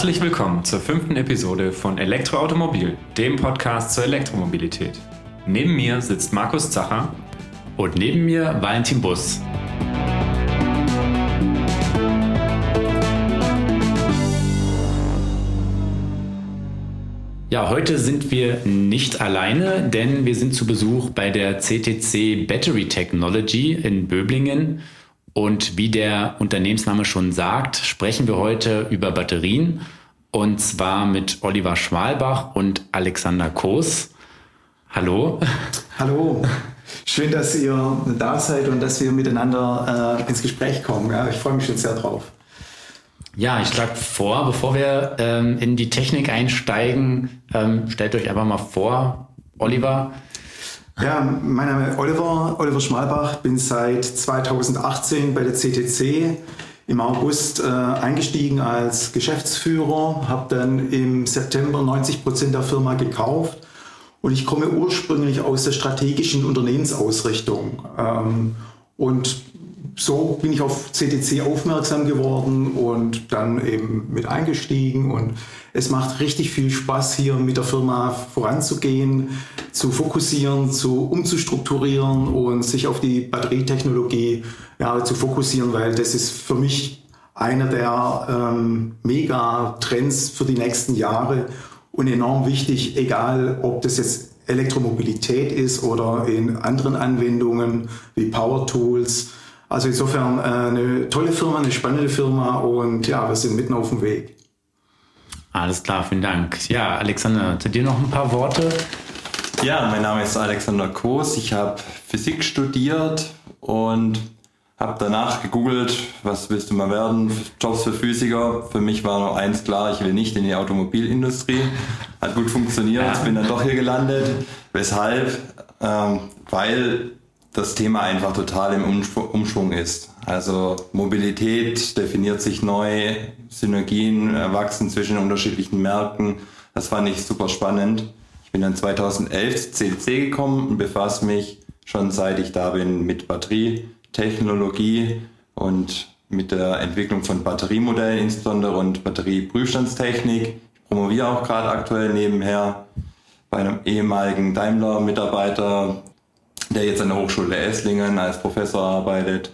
Herzlich willkommen zur fünften Episode von Elektroautomobil, dem Podcast zur Elektromobilität. Neben mir sitzt Markus Zacher und neben mir Valentin Bus. Ja, heute sind wir nicht alleine, denn wir sind zu Besuch bei der CTC Battery Technology in Böblingen. Und wie der Unternehmensname schon sagt, sprechen wir heute über Batterien und zwar mit Oliver Schmalbach und Alexander Koos. Hallo. Hallo. Schön, dass ihr da seid und dass wir miteinander äh, ins Gespräch kommen. Ja, ich freue mich schon sehr drauf. Ja, ich schlage vor, bevor wir ähm, in die Technik einsteigen, ähm, stellt euch einfach mal vor, Oliver. Ja, mein Name ist Oliver, Oliver Schmalbach, bin seit 2018 bei der CTC im August äh, eingestiegen als Geschäftsführer, habe dann im September 90 Prozent der Firma gekauft und ich komme ursprünglich aus der strategischen Unternehmensausrichtung. Ähm, und so bin ich auf CTC aufmerksam geworden und dann eben mit eingestiegen. Und es macht richtig viel Spaß, hier mit der Firma voranzugehen, zu fokussieren, zu umzustrukturieren und sich auf die Batterietechnologie ja, zu fokussieren, weil das ist für mich einer der ähm, Megatrends für die nächsten Jahre und enorm wichtig, egal ob das jetzt Elektromobilität ist oder in anderen Anwendungen wie Power Tools also insofern äh, eine tolle Firma, eine spannende Firma und ja, wir sind mitten auf dem Weg. Alles klar, vielen Dank. Ja, Alexander, zu dir noch ein paar Worte. Ja, mein Name ist Alexander Koos. Ich habe Physik studiert und habe danach gegoogelt, was willst du mal werden? Jobs für Physiker. Für mich war nur eins klar, ich will nicht in die Automobilindustrie. Hat gut funktioniert, ja. bin dann doch hier gelandet. Weshalb? Ähm, weil das Thema einfach total im Umschwung ist. Also Mobilität definiert sich neu, Synergien erwachsen zwischen unterschiedlichen Märkten. Das fand ich super spannend. Ich bin dann 2011 zu CDC gekommen und befasse mich schon seit ich da bin mit Batterietechnologie und mit der Entwicklung von Batteriemodellen insbesondere und Batterieprüfstandstechnik. Ich promoviere auch gerade aktuell nebenher bei einem ehemaligen Daimler-Mitarbeiter der jetzt an der Hochschule Esslingen als Professor arbeitet.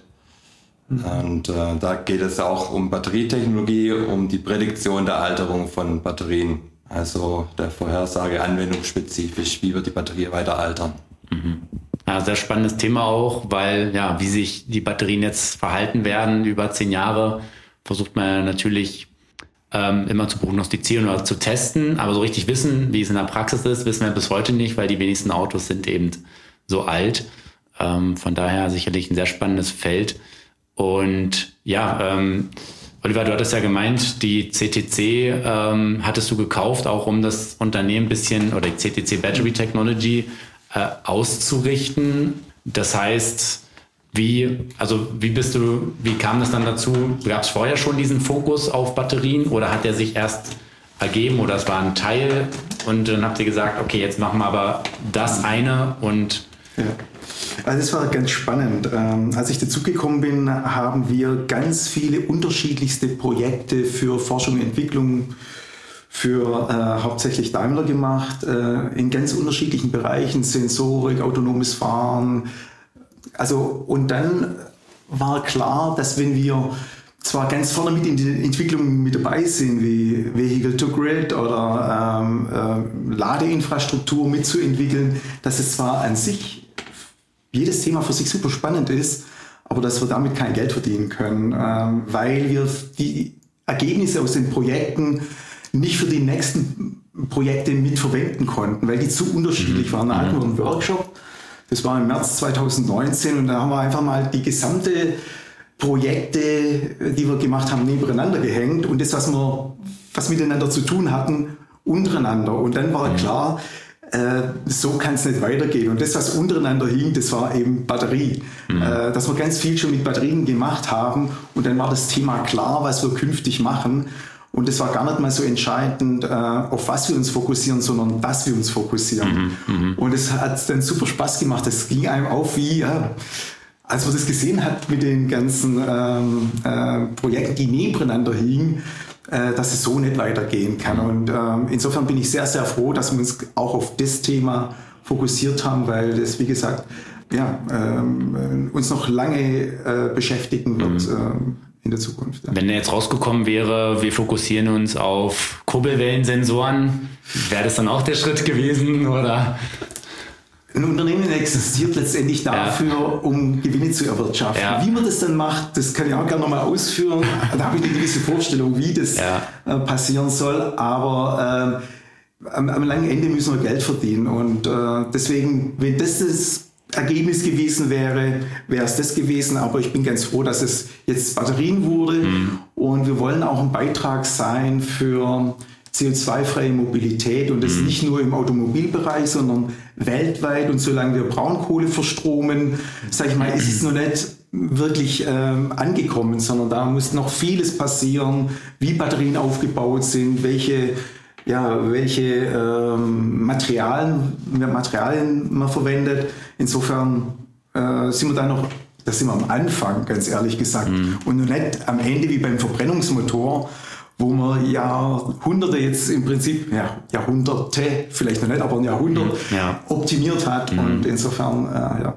Mhm. Und äh, da geht es auch um Batterietechnologie, um die Prädiktion der Alterung von Batterien. Also der Vorhersage anwendungsspezifisch, wie wird die Batterie weiter altern. Mhm. Ja, sehr spannendes Thema auch, weil ja, wie sich die Batterien jetzt verhalten werden über zehn Jahre, versucht man natürlich ähm, immer zu prognostizieren oder zu testen. Aber so richtig wissen, wie es in der Praxis ist, wissen wir bis heute nicht, weil die wenigsten Autos sind eben so alt. Ähm, von daher sicherlich ein sehr spannendes Feld. Und ja, ähm, Oliver, du hattest ja gemeint, die CTC ähm, hattest du gekauft, auch um das Unternehmen ein bisschen oder die CTC Battery Technology äh, auszurichten. Das heißt, wie, also wie bist du, wie kam das dann dazu? Gab es vorher schon diesen Fokus auf Batterien oder hat der sich erst ergeben oder es war ein Teil und dann habt ihr gesagt, okay, jetzt machen wir aber das eine und ja. Also es war ganz spannend. Ähm, als ich dazugekommen bin, haben wir ganz viele unterschiedlichste Projekte für Forschung und Entwicklung für äh, hauptsächlich Daimler gemacht, äh, in ganz unterschiedlichen Bereichen, Sensorik, autonomes Fahren. Also, und dann war klar, dass wenn wir zwar ganz vorne mit in die Entwicklung mit dabei sind, wie Vehicle to Grid oder ähm, äh, Ladeinfrastruktur mitzuentwickeln, dass es zwar an sich jedes Thema für sich super spannend ist, aber dass wir damit kein Geld verdienen können, ähm, weil wir die Ergebnisse aus den Projekten nicht für die nächsten Projekte mitverwenden konnten, weil die zu unterschiedlich waren. Da hatten wir einen Workshop, das war im März 2019 und da haben wir einfach mal die gesamte Projekte, die wir gemacht haben, nebeneinander gehängt und das, was wir was miteinander zu tun hatten, untereinander. Und dann war klar, äh, so kann es nicht weitergehen. Und das, was untereinander hing, das war eben Batterie. Mhm. Äh, dass wir ganz viel schon mit Batterien gemacht haben und dann war das Thema klar, was wir künftig machen. Und es war gar nicht mal so entscheidend, äh, auf was wir uns fokussieren, sondern dass wir uns fokussieren. Mhm, mh. Und es hat dann super Spaß gemacht. Es ging einem auf wie, ja, als man das gesehen hat mit den ganzen ähm, äh, Projekten, die nebeneinander hingen, äh, dass es so nicht weitergehen kann. Und ähm, insofern bin ich sehr, sehr froh, dass wir uns auch auf das Thema fokussiert haben, weil das, wie gesagt, ja, ähm, uns noch lange äh, beschäftigen wird. Mhm. Ähm, in der Zukunft. Ja. Wenn er jetzt rausgekommen wäre, wir fokussieren uns auf Kurbelwellensensoren, wäre das dann auch der Schritt gewesen oder? Ein Unternehmen existiert letztendlich dafür, ja. um Gewinne zu erwirtschaften. Ja. Wie man das dann macht, das kann ich auch gerne nochmal ausführen. da habe ich eine gewisse Vorstellung, wie das ja. Äh, passieren soll. Aber äh, am, am, langen Ende müssen wir Geld verdienen. Und äh, deswegen, wenn das das Ergebnis gewesen wäre, wäre es das gewesen. Aber ich bin ganz froh, dass es jetzt Batterien wurde. Mhm. Und wir wollen auch ein Beitrag sein für CO2-freie Mobilität und das mhm. nicht nur im Automobilbereich, sondern weltweit. Und solange wir Braunkohle verstromen, sage ich mal, ist es noch nicht wirklich ähm, angekommen, sondern da muss noch vieles passieren, wie Batterien aufgebaut sind, welche ja, welche ähm, Materialien, Materialien man verwendet. Insofern äh, sind wir da noch, da sind wir am Anfang, ganz ehrlich gesagt. Mhm. Und noch nicht am Ende wie beim Verbrennungsmotor, wo man Jahrhunderte jetzt im Prinzip, ja, Jahrhunderte, vielleicht noch nicht, aber ein Jahrhundert ja. optimiert hat. Mhm. Und insofern, äh, ja.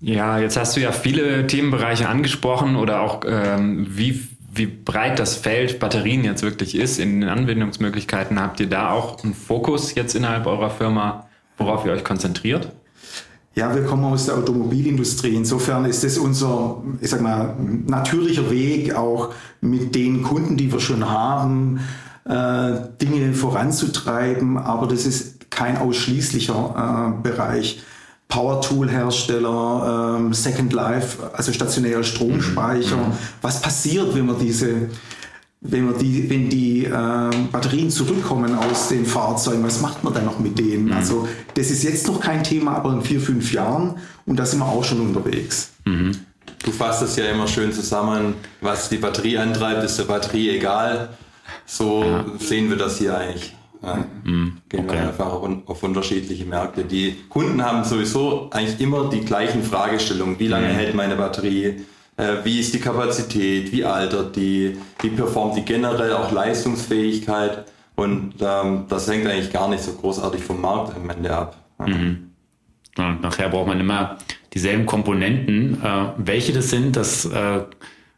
Ja, jetzt hast du ja viele Themenbereiche angesprochen oder auch ähm, wie wie breit das Feld Batterien jetzt wirklich ist in den Anwendungsmöglichkeiten. Habt ihr da auch einen Fokus jetzt innerhalb eurer Firma, worauf ihr euch konzentriert? Ja, wir kommen aus der Automobilindustrie. Insofern ist es unser, ich sag mal, natürlicher Weg, auch mit den Kunden, die wir schon haben, äh, Dinge voranzutreiben. Aber das ist kein ausschließlicher äh, Bereich. Power-Tool-Hersteller, ähm, Second Life, also stationäre Stromspeicher. Mhm. Was passiert, wenn man diese, wenn, man die, wenn die ähm, Batterien zurückkommen aus den Fahrzeugen, was macht man dann noch mit denen? Mhm. Also das ist jetzt noch kein Thema, aber in vier, fünf Jahren und da sind wir auch schon unterwegs. Mhm. Du fasst es ja immer schön zusammen, was die Batterie antreibt, ist der Batterie egal. So ja. sehen wir das hier eigentlich. Ja. Mhm. Gehen okay. wir einfach auf unterschiedliche Märkte. Die Kunden haben sowieso eigentlich immer die gleichen Fragestellungen. Wie lange mhm. hält meine Batterie? Äh, wie ist die Kapazität? Wie altert die? Wie performt die generell auch Leistungsfähigkeit? Und ähm, das hängt eigentlich gar nicht so großartig vom Markt am Ende ab. Mhm. Und nachher braucht man immer dieselben Komponenten. Äh, welche das sind, das äh,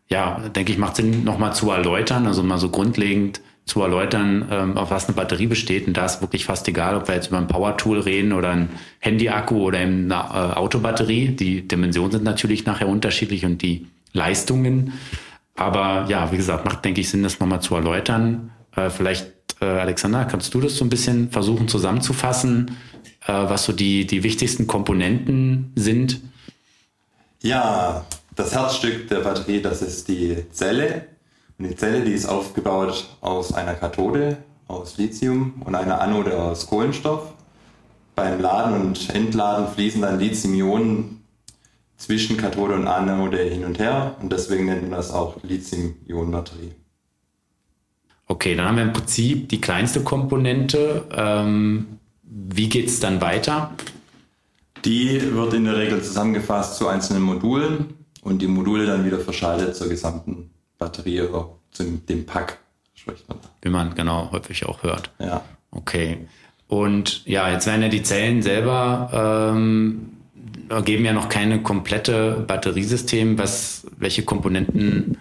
ja, denke ich, macht Sinn, nochmal zu erläutern. Also mal so grundlegend zu erläutern, ähm, auf was eine Batterie besteht. Und da ist wirklich fast egal, ob wir jetzt über ein Power-Tool reden oder ein Handy-Akku oder eine äh, Autobatterie. Die Dimensionen sind natürlich nachher unterschiedlich und die Leistungen. Aber ja, wie gesagt, macht, denke ich, Sinn, das nochmal zu erläutern. Äh, vielleicht, äh, Alexander, kannst du das so ein bisschen versuchen zusammenzufassen, äh, was so die, die wichtigsten Komponenten sind? Ja, das Herzstück der Batterie, das ist die Zelle, und die Zelle, die ist aufgebaut aus einer Kathode aus Lithium und einer Anode aus Kohlenstoff. Beim Laden und Entladen fließen dann Lithium-Ionen zwischen Kathode und Anode hin und her und deswegen nennt man das auch Lithium-Ionen-Batterie. Okay, dann haben wir im Prinzip die kleinste Komponente. Ähm, wie geht es dann weiter? Die wird in der Regel zusammengefasst zu einzelnen Modulen und die Module dann wieder verschaltet zur gesamten Batterie oder zu dem Pack, spricht man. Wie man genau häufig auch hört. Ja. Okay. Und ja, jetzt werden ja die Zellen selber ähm, geben ja noch keine komplette Batteriesystem. Was, welche Komponenten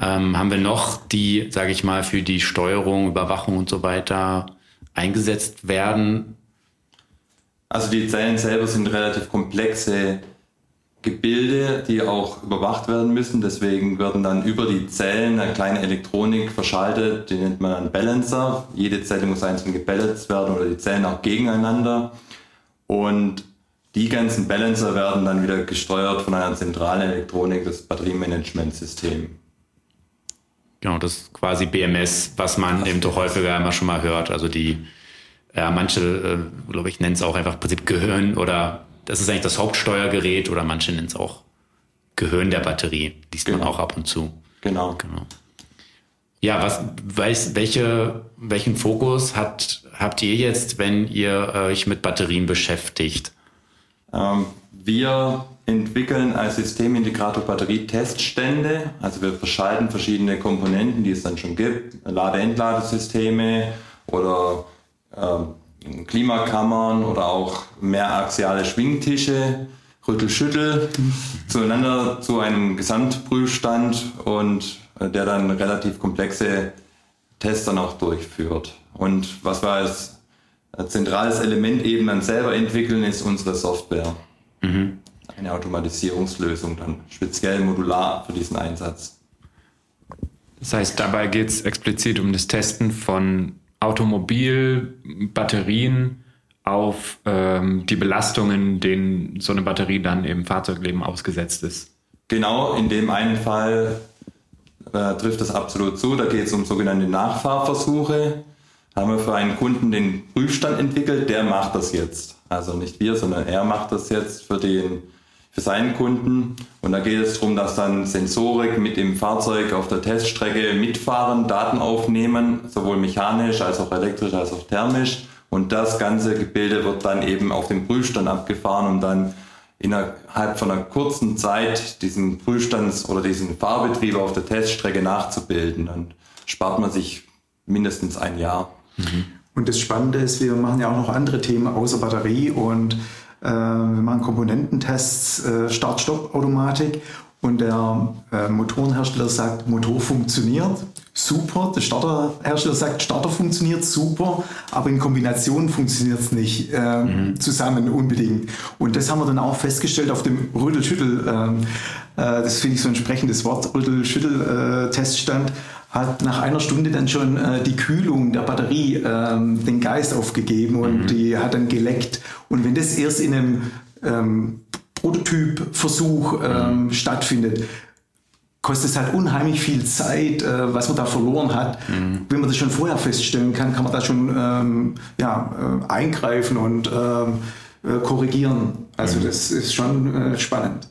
ähm, haben wir noch, die, sage ich mal, für die Steuerung, Überwachung und so weiter eingesetzt werden? Also die Zellen selber sind relativ komplexe Gebilde, die auch überwacht werden müssen. Deswegen werden dann über die Zellen eine kleine Elektronik verschaltet, die nennt man dann Balancer. Jede Zelle muss einzeln gebalanced werden oder die Zellen auch gegeneinander. Und die ganzen Balancer werden dann wieder gesteuert von einer zentralen Elektronik, das Batteriemanagementsystem. Genau, das ist quasi BMS, was man eben doch häufiger immer schon mal hört. Also die, ja, manche, äh, glaube ich, nennen es auch einfach Prinzip Gehirn oder das ist eigentlich das Hauptsteuergerät oder manche nennen es auch Gehirn der Batterie. Liest genau. man auch ab und zu. Genau. genau. Ja, was, weiß, welche, welchen Fokus hat, habt ihr jetzt, wenn ihr euch mit Batterien beschäftigt? Ähm, wir entwickeln als Systemintegrator Batterieteststände. Also wir verschalten verschiedene Komponenten, die es dann schon gibt, Lade-Entladesysteme oder äh, Klimakammern oder auch mehraxiale Schwingtische, Rüttel-Schüttel zueinander zu einem Gesamtprüfstand und äh, der dann relativ komplexe Tests dann auch durchführt. Und was wir als zentrales Element eben dann selber entwickeln, ist unsere Software. Mhm. Eine Automatisierungslösung dann speziell modular für diesen Einsatz. Das heißt, dabei geht es explizit um das Testen von Automobilbatterien auf ähm, die Belastungen, denen so eine Batterie dann im Fahrzeugleben ausgesetzt ist. Genau, in dem einen Fall äh, trifft das absolut zu. Da geht es um sogenannte Nachfahrversuche. Haben wir für einen Kunden den Prüfstand entwickelt, der macht das jetzt. Also nicht wir, sondern er macht das jetzt für den für seinen Kunden. Und da geht es darum, dass dann Sensorik mit dem Fahrzeug auf der Teststrecke mitfahren, Daten aufnehmen, sowohl mechanisch als auch elektrisch als auch thermisch. Und das ganze Gebilde wird dann eben auf dem Prüfstand abgefahren, um dann innerhalb von einer kurzen Zeit diesen Prüfstands- oder diesen Fahrbetrieb auf der Teststrecke nachzubilden. Dann spart man sich mindestens ein Jahr. Mhm. Und das Spannende ist, wir machen ja auch noch andere Themen außer Batterie und äh, wir machen Komponententests, äh, Start-Stopp-Automatik und der äh, Motorenhersteller sagt, Motor funktioniert, super. Der Starterhersteller sagt, Starter funktioniert super, aber in Kombination funktioniert es nicht äh, mhm. zusammen unbedingt. Und das haben wir dann auch festgestellt auf dem Rüttel-Schüttel, ähm, äh, das finde ich so ein sprechendes Wort, Rüttel-Schüttel-Teststand hat nach einer Stunde dann schon äh, die Kühlung der Batterie ähm, den Geist aufgegeben und mhm. die hat dann geleckt. Und wenn das erst in einem ähm, Prototypversuch ähm, mhm. stattfindet, kostet es halt unheimlich viel Zeit, äh, was man da verloren hat. Mhm. Wenn man das schon vorher feststellen kann, kann man da schon ähm, ja, äh, eingreifen und ähm, äh, korrigieren. Also mhm. das ist schon äh, spannend.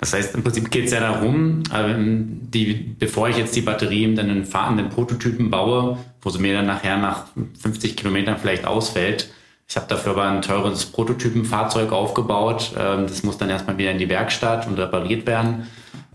Das heißt, im Prinzip geht es ja darum, ähm, die, bevor ich jetzt die Batterien dann in fahrenden Prototypen baue, wo sie mir dann nachher nach 50 Kilometern vielleicht ausfällt, ich habe dafür aber ein teures Prototypenfahrzeug aufgebaut. Ähm, das muss dann erstmal wieder in die Werkstatt und repariert werden.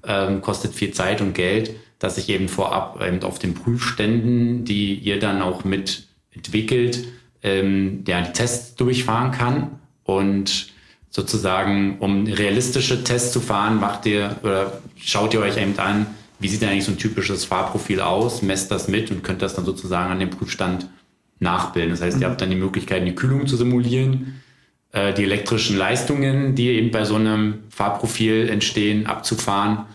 Ähm, kostet viel Zeit und Geld, dass ich eben vorab eben auf den Prüfständen, die ihr dann auch mit entwickelt, ähm, ja, die Tests durchfahren kann. Und sozusagen, um realistische Tests zu fahren, macht ihr oder schaut ihr euch eben an, wie sieht eigentlich so ein typisches Fahrprofil aus, messt das mit und könnt das dann sozusagen an dem Prüfstand nachbilden. Das heißt, ihr habt dann die Möglichkeit, die Kühlung zu simulieren, äh, die elektrischen Leistungen, die eben bei so einem Fahrprofil entstehen, abzufahren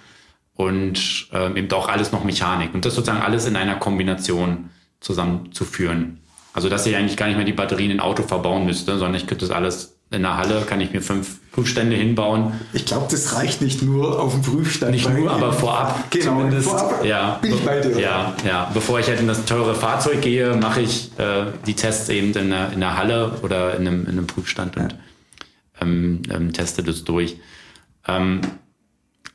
und äh, eben auch alles noch Mechanik. Und das sozusagen alles in einer Kombination zusammenzuführen. Also dass ich eigentlich gar nicht mehr die Batterien in Auto verbauen müsste, sondern ich könnte das alles in der Halle kann ich mir fünf Prüfstände hinbauen. Ich glaube, das reicht nicht nur auf dem Prüfstand. Nicht nur, aber vorab genau, zumindest. Vorab ja, bin ich bei dir. Ja, ja. Bevor ich halt in das teure Fahrzeug gehe, mache ich äh, die Tests eben in der, in der Halle oder in einem, in einem Prüfstand und ähm, ähm, teste das durch. Ähm,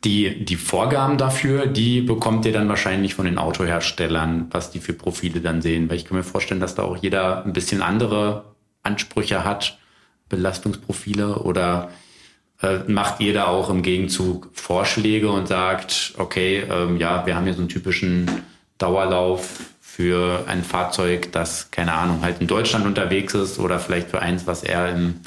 die, die Vorgaben dafür, die bekommt ihr dann wahrscheinlich von den Autoherstellern, was die für Profile dann sehen. Weil ich kann mir vorstellen, dass da auch jeder ein bisschen andere Ansprüche hat Belastungsprofile oder äh, macht ihr da auch im Gegenzug Vorschläge und sagt, okay, ähm, ja, wir haben hier so einen typischen Dauerlauf für ein Fahrzeug, das, keine Ahnung, halt in Deutschland unterwegs ist oder vielleicht für eins, was eher im,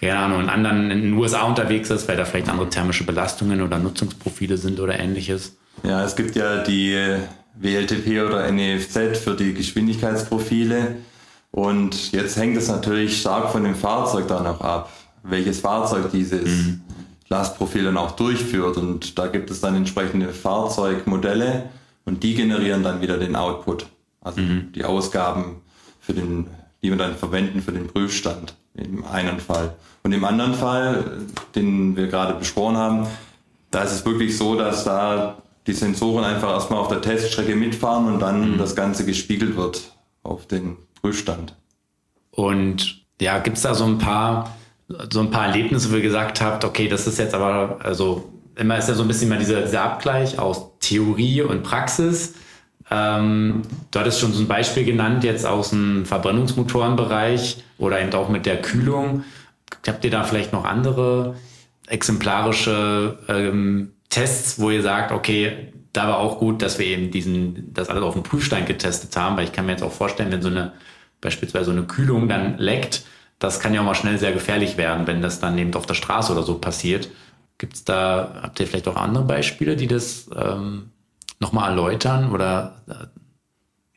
keine Ahnung, in anderen, in den USA unterwegs ist, weil da vielleicht andere thermische Belastungen oder Nutzungsprofile sind oder ähnliches. Ja, es gibt ja die WLTP oder NEFZ für die Geschwindigkeitsprofile. Und jetzt hängt es natürlich stark von dem Fahrzeug dann auch ab, welches Fahrzeug dieses mhm. Lastprofil dann auch durchführt. Und da gibt es dann entsprechende Fahrzeugmodelle und die generieren dann wieder den Output. Also mhm. die Ausgaben für den, die wir dann verwenden für den Prüfstand im einen Fall. Und im anderen Fall, den wir gerade besprochen haben, da ist es wirklich so, dass da die Sensoren einfach erstmal auf der Teststrecke mitfahren und dann mhm. das Ganze gespiegelt wird auf den Prüfstand. Und ja, gibt es da so ein paar, so ein paar Erlebnisse, wo ihr gesagt habt, okay, das ist jetzt aber, also immer ist ja so ein bisschen mal dieser, dieser Abgleich aus Theorie und Praxis. Ähm, du hattest schon so ein Beispiel genannt, jetzt aus dem Verbrennungsmotorenbereich oder eben auch mit der Kühlung. Habt ihr da vielleicht noch andere exemplarische ähm, Tests, wo ihr sagt, okay, da war auch gut, dass wir eben diesen, das alles auf dem Prüfstein getestet haben, weil ich kann mir jetzt auch vorstellen, wenn so eine, beispielsweise eine Kühlung dann leckt, das kann ja auch mal schnell sehr gefährlich werden, wenn das dann eben auf der Straße oder so passiert. Gibt es da, habt ihr vielleicht auch andere Beispiele, die das ähm, nochmal erläutern oder äh,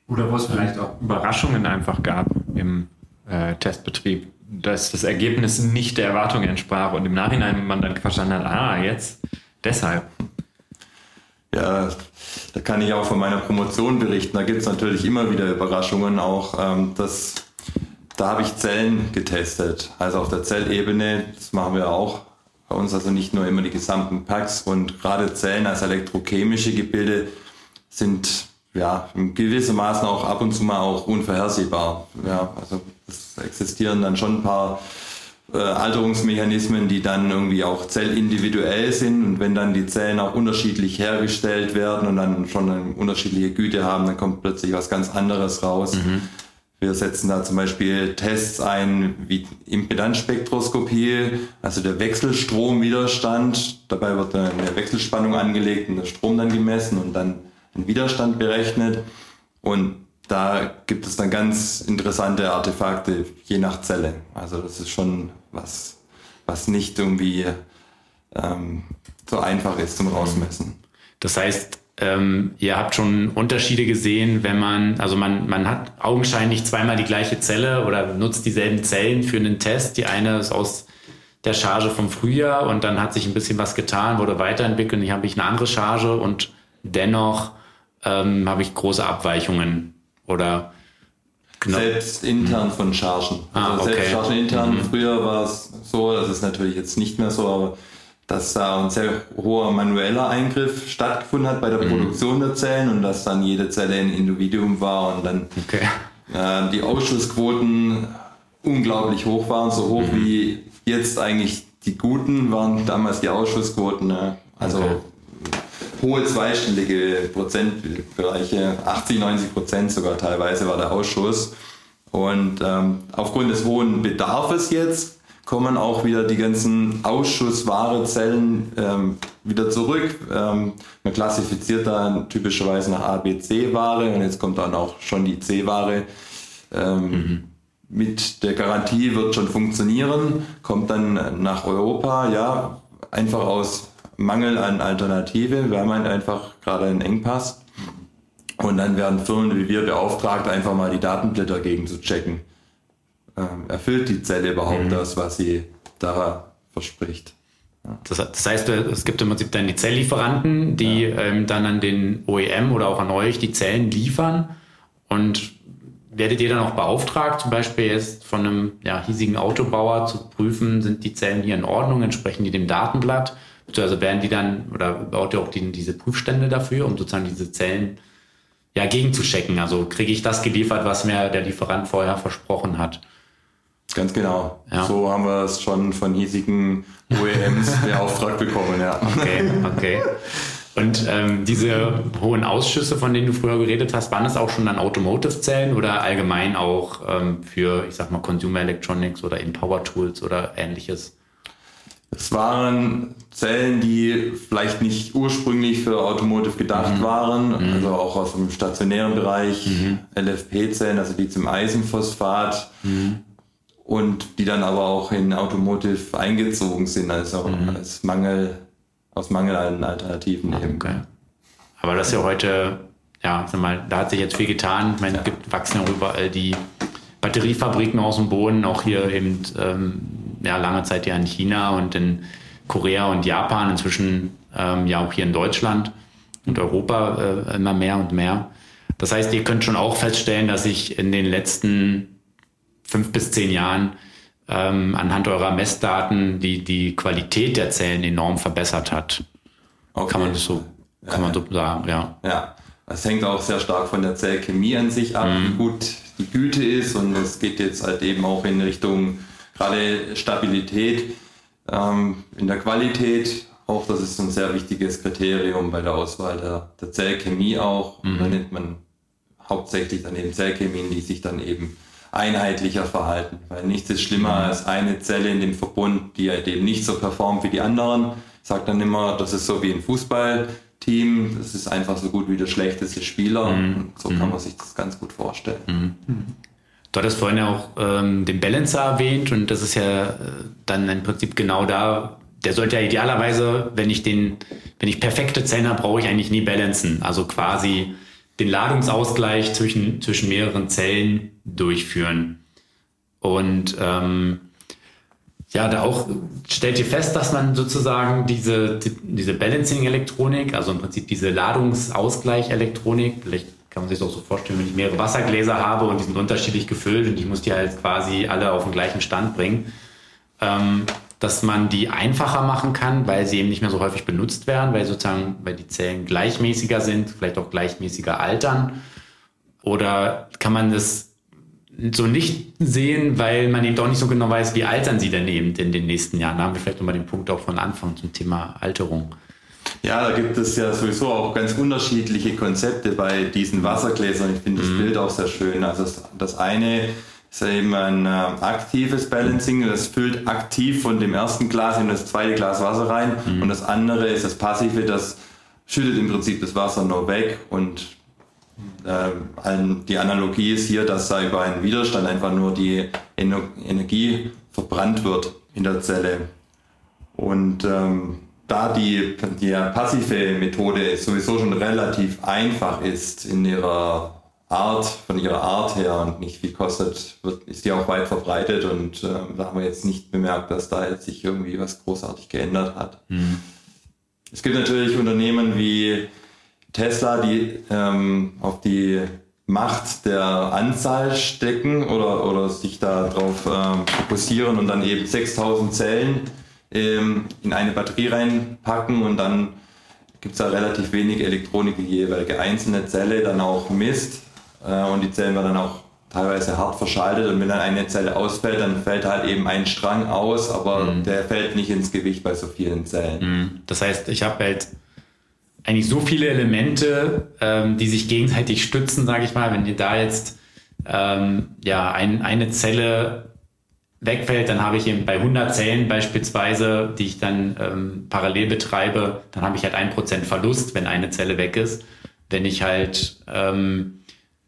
oder wo es vielleicht auch Überraschungen einfach gab im äh, Testbetrieb, dass das Ergebnis nicht der Erwartung entsprach und im Nachhinein man dann verstanden hat, ah, jetzt deshalb. Ja, da kann ich auch von meiner Promotion berichten. Da gibt es natürlich immer wieder Überraschungen. Auch ähm, das, da habe ich Zellen getestet. Also auf der Zellebene, das machen wir auch bei uns, also nicht nur immer die gesamten Packs. Und gerade Zellen als elektrochemische Gebilde sind ja, in gewissermaßen auch ab und zu mal auch unvorhersehbar. Ja, also es existieren dann schon ein paar äh, Alterungsmechanismen, die dann irgendwie auch zellindividuell sind und wenn dann die Zellen auch unterschiedlich hergestellt werden und dann schon eine unterschiedliche Güte haben, dann kommt plötzlich was ganz anderes raus. Mhm. Wir setzen da zum Beispiel Tests ein wie Impedanzspektroskopie, also der Wechselstromwiderstand. Dabei wird eine Wechselspannung angelegt und der Strom dann gemessen und dann einen Widerstand berechnet. Und da gibt es dann ganz interessante Artefakte, je nach Zelle. Also das ist schon was, was nicht irgendwie ähm, so einfach ist zum Rausmessen. Das heißt, ähm, ihr habt schon Unterschiede gesehen, wenn man, also man, man hat augenscheinlich zweimal die gleiche Zelle oder nutzt dieselben Zellen für einen Test. Die eine ist aus der Charge vom Frühjahr und dann hat sich ein bisschen was getan, wurde weiterentwickelt und hier habe ich eine andere Charge und dennoch ähm, habe ich große Abweichungen oder genau. Selbst intern von Chargen. Ah, also okay. selbst Chargen intern. Mhm. Früher war es so, das ist natürlich jetzt nicht mehr so, aber dass da ein sehr hoher manueller Eingriff stattgefunden hat bei der mhm. Produktion der Zellen und dass dann jede Zelle ein Individuum war und dann okay. äh, die Ausschussquoten unglaublich hoch waren, so hoch mhm. wie jetzt eigentlich die guten waren damals die Ausschussquoten. Ne? Also okay hohe zweistellige Prozentbereiche, 80, 90 Prozent sogar teilweise war der Ausschuss. Und ähm, aufgrund des hohen Bedarfs jetzt kommen auch wieder die ganzen Ausschusswarezellen ähm, wieder zurück. Ähm, man klassifiziert da typischerweise nach A, B, C-Ware und jetzt kommt dann auch schon die C-Ware. Ähm, mhm. Mit der Garantie wird schon funktionieren, kommt dann nach Europa, ja, einfach aus Mangel an Alternative. Wir haben halt einfach gerade einen Engpass. Und dann werden Firmen wie wir beauftragt, einfach mal die Datenblätter gegen zu checken. Ähm, erfüllt die Zelle überhaupt mhm. das, was sie da verspricht? Das, das, heißt, es gibt im Prinzip dann die Zelllieferanten, die ja. ähm, dann an den OEM oder auch an euch die Zellen liefern. Und werdet ihr dann auch beauftragt, zum Beispiel jetzt von einem ja, hiesigen Autobauer zu prüfen, sind die Zellen hier in Ordnung, entsprechen die dem Datenblatt? Also werden die dann, oder baut ihr auch die, diese Prüfstände dafür, um sozusagen diese Zellen ja gegenzuchecken? Also kriege ich das geliefert, was mir der Lieferant vorher versprochen hat? Ganz genau. Ja. So haben wir es schon von hiesigen OEMs beauftragt bekommen, ja. Okay, okay. Und ähm, diese hohen Ausschüsse, von denen du früher geredet hast, waren es auch schon dann Automotive-Zellen oder allgemein auch ähm, für, ich sag mal, Consumer Electronics oder in Power Tools oder ähnliches? Es waren Zellen, die vielleicht nicht ursprünglich für Automotive gedacht mhm. waren, mhm. also auch aus dem stationären Bereich, mhm. LFP-Zellen, also die zum Eisenphosphat mhm. und die dann aber auch in Automotive eingezogen sind, also mhm. als Mangel, aus Mangel an Alternativen eben. Okay. Aber das ist ja heute, ja, sag mal, da hat sich jetzt viel getan. Ich meine, es gibt, wachsen ja überall die Batteriefabriken aus dem Boden, auch hier eben ähm, ja, lange Zeit ja in China und in Korea und Japan, inzwischen ähm, ja auch hier in Deutschland und Europa äh, immer mehr und mehr. Das heißt, ihr könnt schon auch feststellen, dass sich in den letzten fünf bis zehn Jahren ähm, anhand eurer Messdaten die, die Qualität der Zellen enorm verbessert hat. Okay. Kann man das so, kann ja. man so sagen, ja. Ja, das hängt auch sehr stark von der Zellchemie an sich ab, mhm. wie gut die Güte ist und es geht jetzt halt eben auch in Richtung gerade Stabilität ähm, in der Qualität. Auch das ist ein sehr wichtiges Kriterium bei der Auswahl der, der Zellchemie auch. Mhm. Da nennt man hauptsächlich dann eben Zellchemien, die sich dann eben einheitlicher verhalten. Weil nichts ist schlimmer als eine Zelle in dem Verbund, die halt eben nicht so performt wie die anderen. Ich sage dann immer, das ist so wie ein Fußballteam, das ist einfach so gut wie der schlechteste Spieler. Mhm. Und so kann man sich das ganz gut vorstellen. Mhm. Du hattest vorhin ja auch ähm, den Balancer erwähnt und das ist ja äh, dann im Prinzip genau da, der sollte ja idealerweise, wenn ich den, wenn ich perfekte Zellen habe, brauche ich eigentlich nie balancen. Also quasi den Ladungsausgleich zwischen, zwischen mehreren Zellen durchführen. Und ähm, ja, da auch stellt ihr fest, dass man sozusagen diese, die, diese Balancing-Elektronik, also im Prinzip diese Ladungsausgleich-Elektronik, vielleicht kann man sich das auch so vorstellen, wenn ich mehrere Wassergläser habe und die sind unterschiedlich gefüllt und ich muss die halt quasi alle auf den gleichen Stand bringen, ähm, dass man die einfacher machen kann, weil sie eben nicht mehr so häufig benutzt werden, weil sozusagen, weil die Zellen gleichmäßiger sind, vielleicht auch gleichmäßiger altern? Oder kann man das so nicht sehen, weil man eben doch nicht so genau weiß, wie altern sie denn eben in den nächsten Jahren? Da haben wir vielleicht nochmal den Punkt auch von Anfang zum Thema Alterung. Ja, da gibt es ja sowieso auch ganz unterschiedliche Konzepte bei diesen Wassergläsern. Ich finde das mhm. Bild auch sehr schön. Also das, das eine ist ja eben ein äh, aktives Balancing. Das füllt aktiv von dem ersten Glas in das zweite Glas Wasser rein. Mhm. Und das andere ist das passive, das schüttet im Prinzip das Wasser nur weg. Und äh, die Analogie ist hier, dass da über einen Widerstand einfach nur die Ener Energie verbrannt wird in der Zelle. Und ähm, da die, die passive Methode sowieso schon relativ einfach ist in ihrer Art, von ihrer Art her und nicht viel kostet, wird, ist die auch weit verbreitet und äh, da haben wir jetzt nicht bemerkt, dass da jetzt sich irgendwie was großartig geändert hat. Mhm. Es gibt natürlich Unternehmen wie Tesla, die ähm, auf die Macht der Anzahl stecken oder, oder sich darauf ähm, fokussieren und dann eben 6000 Zellen ähm, in eine Batterie reinpacken und dann gibt es da relativ wenig Elektronik, die jeweilige einzelne Zelle dann auch misst äh, und die Zellen werden dann auch teilweise hart verschaltet und wenn dann eine Zelle ausfällt, dann fällt halt eben ein Strang aus, aber mhm. der fällt nicht ins Gewicht bei so vielen Zellen. Mhm. Das heißt, ich habe halt eigentlich so viele Elemente, ähm, die sich gegenseitig stützen, sage ich mal. Wenn dir da jetzt ähm, ja ein, eine Zelle wegfällt, dann habe ich eben bei 100 Zellen beispielsweise, die ich dann ähm, parallel betreibe, dann habe ich halt ein Prozent Verlust, wenn eine Zelle weg ist. Wenn ich halt ähm,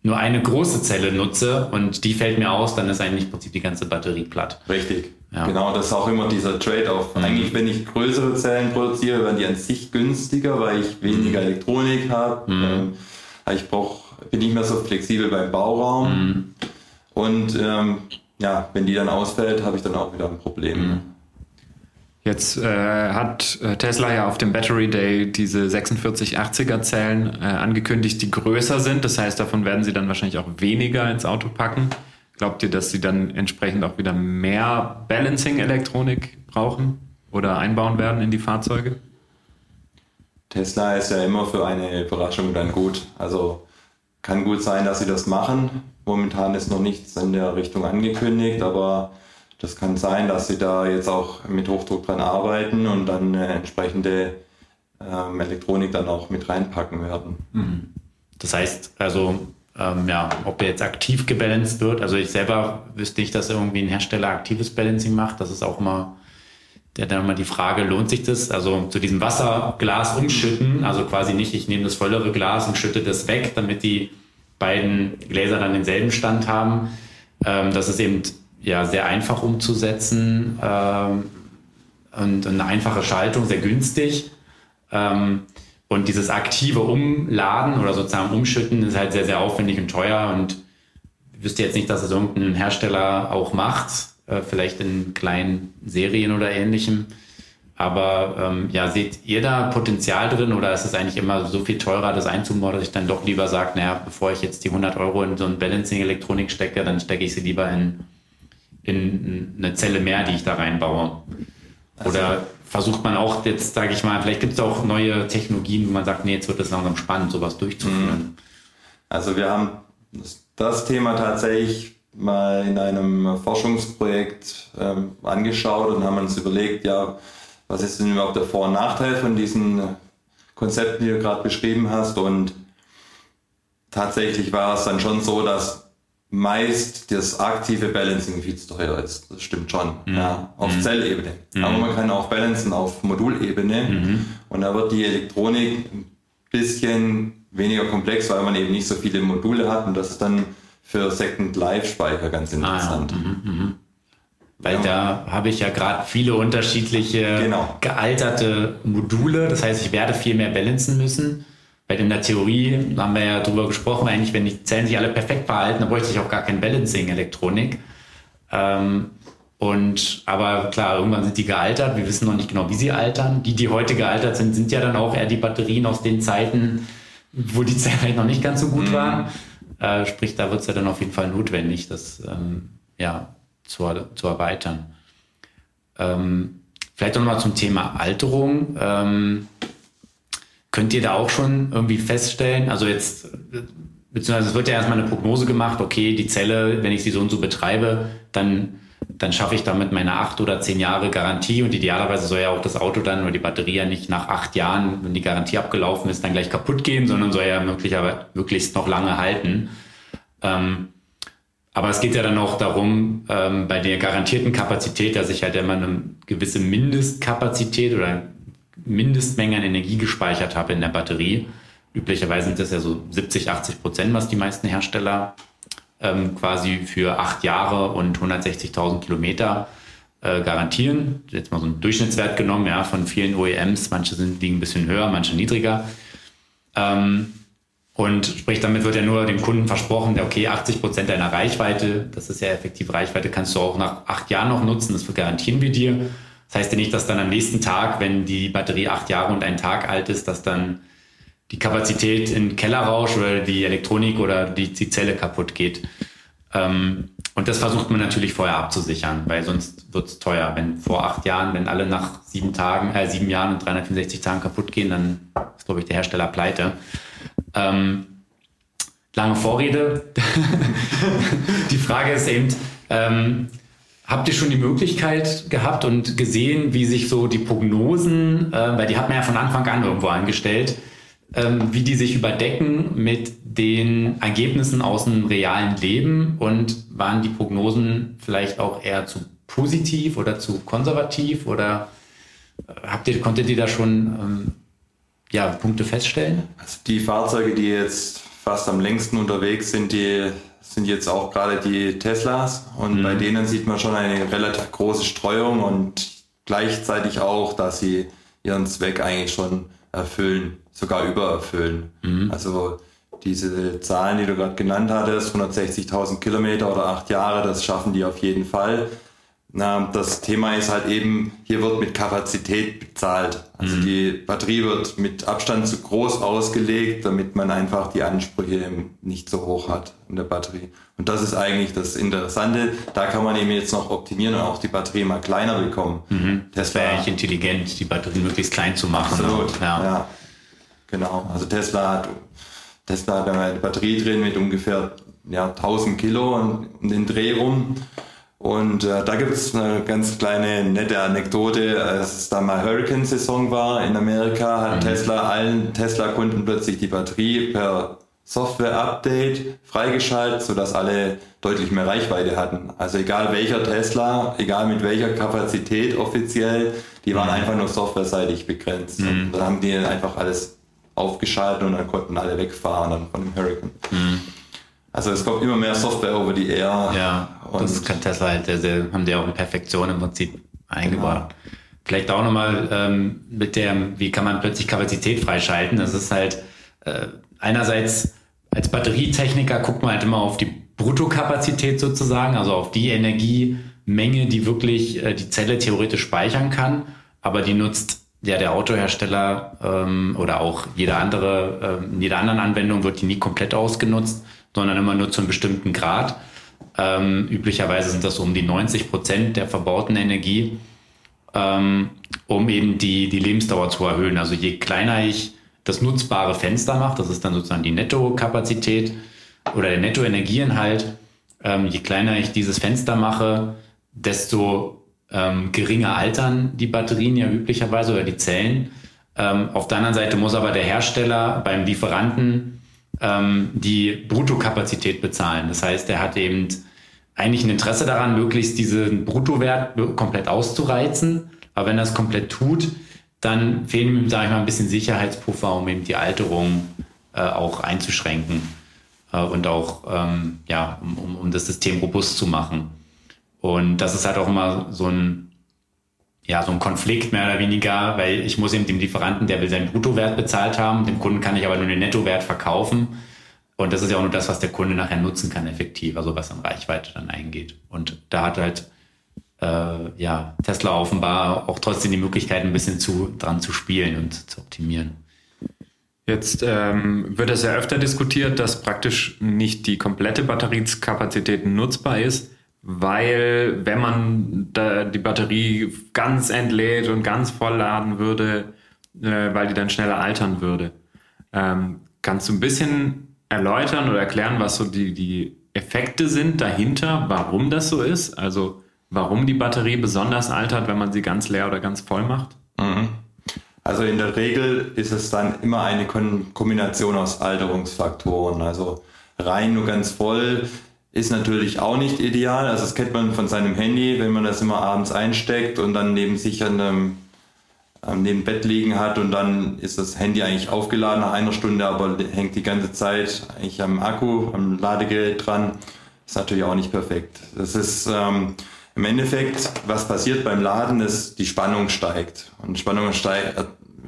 nur eine große Zelle nutze und die fällt mir aus, dann ist eigentlich im Prinzip die ganze Batterie platt. Richtig. Ja. Genau, das ist auch immer dieser Trade-off. Mhm. Eigentlich, wenn ich größere Zellen produziere, werden die an sich günstiger, weil ich weniger mhm. Elektronik habe. Mhm. Ähm, ich brauch, bin nicht mehr so flexibel beim Bauraum. Mhm. Und ähm, ja, wenn die dann ausfällt, habe ich dann auch wieder ein Problem. Mhm. Jetzt äh, hat äh, Tesla ja auf dem Battery Day diese 4680er Zellen äh, angekündigt, die größer sind. Das heißt, davon werden sie dann wahrscheinlich auch weniger ins Auto packen. Glaubt ihr, dass sie dann entsprechend auch wieder mehr Balancing-Elektronik brauchen oder einbauen werden in die Fahrzeuge? Tesla ist ja immer für eine Überraschung dann gut. Also kann gut sein, dass sie das machen. Momentan ist noch nichts in der Richtung angekündigt, aber das kann sein, dass sie da jetzt auch mit Hochdruck dran arbeiten und dann äh, entsprechende ähm, Elektronik dann auch mit reinpacken werden. Mhm. Das heißt, also ähm, ja, ob jetzt aktiv gebalanced wird, also ich selber wüsste nicht, dass irgendwie ein Hersteller aktives Balancing macht. Das ist auch immer der dann immer die Frage, lohnt sich das? Also zu diesem Wasserglas umschütten, also quasi nicht, ich nehme das vollere Glas und schütte das weg, damit die beiden Gläser dann denselben Stand haben. Ähm, das ist eben ja sehr einfach umzusetzen ähm, und eine einfache Schaltung, sehr günstig. Ähm, und dieses aktive Umladen oder sozusagen Umschütten ist halt sehr, sehr aufwendig und teuer und ich wüsste jetzt nicht, dass es irgendein Hersteller auch macht, äh, vielleicht in kleinen Serien oder ähnlichem. Aber ähm, ja, seht ihr da Potenzial drin oder ist es eigentlich immer so viel teurer, das einzubauen, dass ich dann doch lieber sage, naja, bevor ich jetzt die 100 Euro in so ein Balancing-Elektronik stecke, dann stecke ich sie lieber in in eine Zelle mehr, die ich da reinbaue. Oder also, versucht man auch jetzt, sage ich mal, vielleicht gibt es auch neue Technologien, wo man sagt, nee, jetzt wird es langsam spannend, sowas durchzuführen. Mhm. Also wir haben das Thema tatsächlich mal in einem Forschungsprojekt ähm, angeschaut und haben uns überlegt, ja, was ist denn überhaupt der Vor- und Nachteil von diesen Konzepten, die du gerade beschrieben hast? Und tatsächlich war es dann schon so, dass meist das aktive Balancing viel zu teuer ist. Das stimmt schon. Mhm. Ja, auf mhm. Zellebene. Mhm. Aber man kann auch balancen auf Modulebene. Mhm. Und da wird die Elektronik ein bisschen weniger komplex, weil man eben nicht so viele Module hat und das ist dann für Second Life Speicher ganz interessant. Ah, ja. Mhm, weil ja. da habe ich ja gerade viele unterschiedliche genau. gealterte Module. Das heißt, ich werde viel mehr balancen müssen. Weil in der Theorie haben wir ja drüber gesprochen, eigentlich, wenn die Zellen sich alle perfekt verhalten, dann bräuchte ich auch gar kein Balancing-Elektronik. Ähm, und aber klar, irgendwann sind die gealtert. Wir wissen noch nicht genau, wie sie altern. Die, die heute gealtert sind, sind ja dann auch eher die Batterien aus den Zeiten, wo die Zellen vielleicht noch nicht ganz so gut mhm. waren. Äh, sprich, da wird es ja dann auf jeden Fall notwendig, das ähm, ja, zu, zu erweitern. Ähm, vielleicht nochmal zum Thema Alterung. Ähm, Könnt ihr da auch schon irgendwie feststellen, also jetzt, beziehungsweise es wird ja erstmal eine Prognose gemacht, okay, die Zelle, wenn ich sie so und so betreibe, dann, dann schaffe ich damit meine acht oder zehn Jahre Garantie und idealerweise soll ja auch das Auto dann oder die Batterie ja nicht nach acht Jahren, wenn die Garantie abgelaufen ist, dann gleich kaputt gehen, sondern soll ja möglicherweise möglichst noch lange halten. Ähm, aber es geht ja dann auch darum, ähm, bei der garantierten Kapazität, dass ich halt immer eine gewisse Mindestkapazität oder Mindestmenge an Energie gespeichert habe in der Batterie. Üblicherweise sind das ja so 70, 80 Prozent, was die meisten Hersteller ähm, quasi für acht Jahre und 160.000 Kilometer äh, garantieren. Jetzt mal so einen Durchschnittswert genommen, ja, von vielen OEMs. Manche sind, liegen ein bisschen höher, manche niedriger. Ähm, und sprich, damit wird ja nur dem Kunden versprochen, der, okay, 80 Prozent deiner Reichweite, das ist ja effektiv Reichweite, kannst du auch nach acht Jahren noch nutzen, das garantieren wir dir. Das heißt ja nicht, dass dann am nächsten Tag, wenn die Batterie acht Jahre und ein Tag alt ist, dass dann die Kapazität in den Keller rauscht oder die Elektronik oder die, die Zelle kaputt geht. Ähm, und das versucht man natürlich vorher abzusichern, weil sonst wird es teuer. Wenn vor acht Jahren, wenn alle nach sieben Tagen, äh, sieben Jahren und 365 Tagen kaputt gehen, dann ist, glaube ich, der Hersteller pleite. Ähm, lange Vorrede. die Frage ist eben, ähm, Habt ihr schon die Möglichkeit gehabt und gesehen, wie sich so die Prognosen, äh, weil die hat man ja von Anfang an irgendwo angestellt, ähm, wie die sich überdecken mit den Ergebnissen aus dem realen Leben und waren die Prognosen vielleicht auch eher zu positiv oder zu konservativ oder äh, habt ihr, konntet ihr da schon ähm, ja, Punkte feststellen? Also die Fahrzeuge, die jetzt fast am längsten unterwegs sind, die sind jetzt auch gerade die Teslas und mhm. bei denen sieht man schon eine relativ große Streuung und gleichzeitig auch, dass sie ihren Zweck eigentlich schon erfüllen, sogar übererfüllen. Mhm. Also diese Zahlen, die du gerade genannt hattest, 160.000 Kilometer oder acht Jahre, das schaffen die auf jeden Fall. Na, das Thema ist halt eben, hier wird mit Kapazität bezahlt. Also mhm. die Batterie wird mit Abstand zu groß ausgelegt, damit man einfach die Ansprüche nicht so hoch hat in der Batterie. Und das ist eigentlich das Interessante. Da kann man eben jetzt noch optimieren und auch die Batterie mal kleiner bekommen. Mhm. Das wäre eigentlich intelligent, die Batterie möglichst klein zu machen. Absolut, ja. ja. Genau. Also Tesla hat, Tesla hat eine Batterie drin mit ungefähr ja, 1000 Kilo und um den Dreh rum. Und äh, da gibt es eine ganz kleine nette Anekdote. Als es da mal Hurricane-Saison war in Amerika, hat mhm. Tesla allen Tesla-Kunden plötzlich die Batterie per Software-Update freigeschaltet, sodass alle deutlich mehr Reichweite hatten. Also egal welcher Tesla, egal mit welcher Kapazität offiziell, die waren mhm. einfach nur softwareseitig begrenzt. Mhm. Und dann haben die einfach alles aufgeschaltet und dann konnten alle wegfahren dann von dem Hurricane. Mhm. Also es kommt immer mehr Software over die Air. Ja, und das kann Tesla halt, sehr, haben die auch in Perfektion im Prinzip eingebaut. Genau. Vielleicht auch nochmal ähm, mit der, wie kann man plötzlich Kapazität freischalten? Das ist halt äh, einerseits als Batterietechniker guckt man halt immer auf die Bruttokapazität sozusagen, also auf die Energiemenge, die wirklich äh, die Zelle theoretisch speichern kann, aber die nutzt ja der Autohersteller ähm, oder auch jede andere, äh, in jeder anderen Anwendung wird die nie komplett ausgenutzt sondern immer nur zu einem bestimmten Grad. Ähm, üblicherweise sind das so um die 90 Prozent der verbauten Energie, ähm, um eben die, die Lebensdauer zu erhöhen. Also je kleiner ich das nutzbare Fenster mache, das ist dann sozusagen die Nettokapazität oder der Nettoenergieinhalt, ähm, je kleiner ich dieses Fenster mache, desto ähm, geringer altern die Batterien ja üblicherweise oder die Zellen. Ähm, auf der anderen Seite muss aber der Hersteller beim Lieferanten ähm, die Bruttokapazität bezahlen. Das heißt, er hat eben eigentlich ein Interesse daran, möglichst diesen Bruttowert komplett auszureizen. Aber wenn er es komplett tut, dann fehlen ihm, sage ich mal, ein bisschen Sicherheitspuffer, um eben die Alterung äh, auch einzuschränken äh, und auch ähm, ja, um, um das System robust zu machen. Und das ist halt auch immer so ein, ja, so ein Konflikt mehr oder weniger, weil ich muss eben dem Lieferanten, der will seinen Bruttowert bezahlt haben, dem Kunden kann ich aber nur den Nettowert verkaufen. Und das ist ja auch nur das, was der Kunde nachher nutzen kann, effektiv, also was an Reichweite dann eingeht. Und da hat halt äh, ja, Tesla offenbar auch trotzdem die Möglichkeit, ein bisschen zu, dran zu spielen und zu optimieren. Jetzt ähm, wird es ja öfter diskutiert, dass praktisch nicht die komplette Batteriekapazität nutzbar ist, weil wenn man die Batterie ganz entlädt und ganz vollladen würde, äh, weil die dann schneller altern würde. Ähm, kannst du ein bisschen erläutern oder erklären, was so die, die Effekte sind dahinter, warum das so ist? Also warum die Batterie besonders altert, wenn man sie ganz leer oder ganz voll macht? Mhm. Also in der Regel ist es dann immer eine Kombination aus Alterungsfaktoren. Also rein nur ganz voll ist natürlich auch nicht ideal. Also das kennt man von seinem Handy, wenn man das immer abends einsteckt und dann neben sich an einem, dem Bett liegen hat und dann ist das Handy eigentlich aufgeladen nach einer Stunde, aber hängt die ganze Zeit eigentlich am Akku, am Ladegerät dran. Ist natürlich auch nicht perfekt. Das ist ähm, im Endeffekt, was passiert beim Laden, ist, die Spannung steigt. Und Spannung steigt,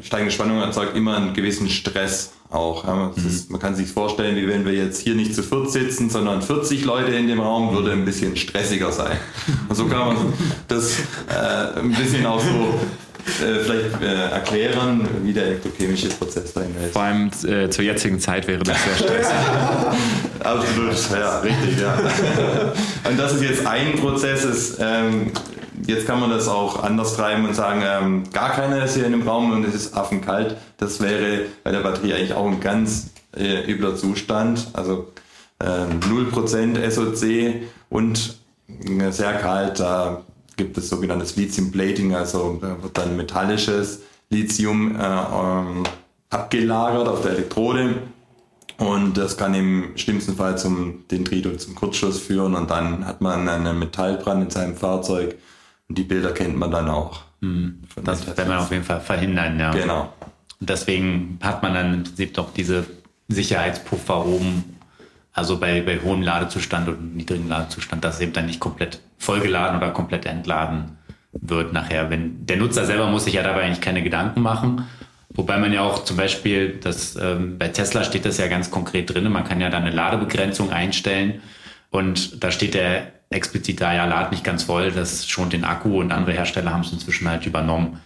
steigende Spannung erzeugt immer einen gewissen Stress auch. Ja. Mhm. Ist, man kann sich vorstellen, wie wenn wir jetzt hier nicht zu viert sitzen, sondern 40 Leute in dem Raum, würde ein bisschen stressiger sein. Und so kann man das äh, ein bisschen auch so äh, vielleicht äh, erklären, wie der elektrochemische Prozess dahinter ist. Vor allem äh, zur jetzigen Zeit wäre das sehr stressig. Absolut, ja, richtig, ja. Und das ist jetzt ein Prozess, ist, ähm, jetzt kann man das auch anders treiben und sagen, ähm, gar keiner ist hier in dem Raum und es ist affenkalt. Das wäre bei der Batterie eigentlich auch ein ganz äh, übler Zustand. Also ähm, 0% SOC und äh, sehr kalt, da gibt es sogenanntes Lithium Plating, also da wird dann metallisches Lithium äh, ähm, abgelagert auf der Elektrode und das kann im schlimmsten Fall zum Dendrit oder zum Kurzschluss führen und dann hat man einen Metallbrand in seinem Fahrzeug und die Bilder kennt man dann auch. Mhm. Das werden wir auf jeden Fall verhindern, ja. Genau. Und deswegen hat man dann im Prinzip doch diese Sicherheitspuffer oben, also bei, bei hohem Ladezustand und niedrigem Ladezustand, dass eben dann nicht komplett vollgeladen oder komplett entladen wird nachher. Wenn der Nutzer selber muss sich ja dabei eigentlich keine Gedanken machen. Wobei man ja auch zum Beispiel, das, ähm, bei Tesla steht das ja ganz konkret drin, man kann ja dann eine Ladebegrenzung einstellen und da steht der explizit da, ja, lad nicht ganz voll, das schont den Akku und andere Hersteller haben es inzwischen halt übernommen,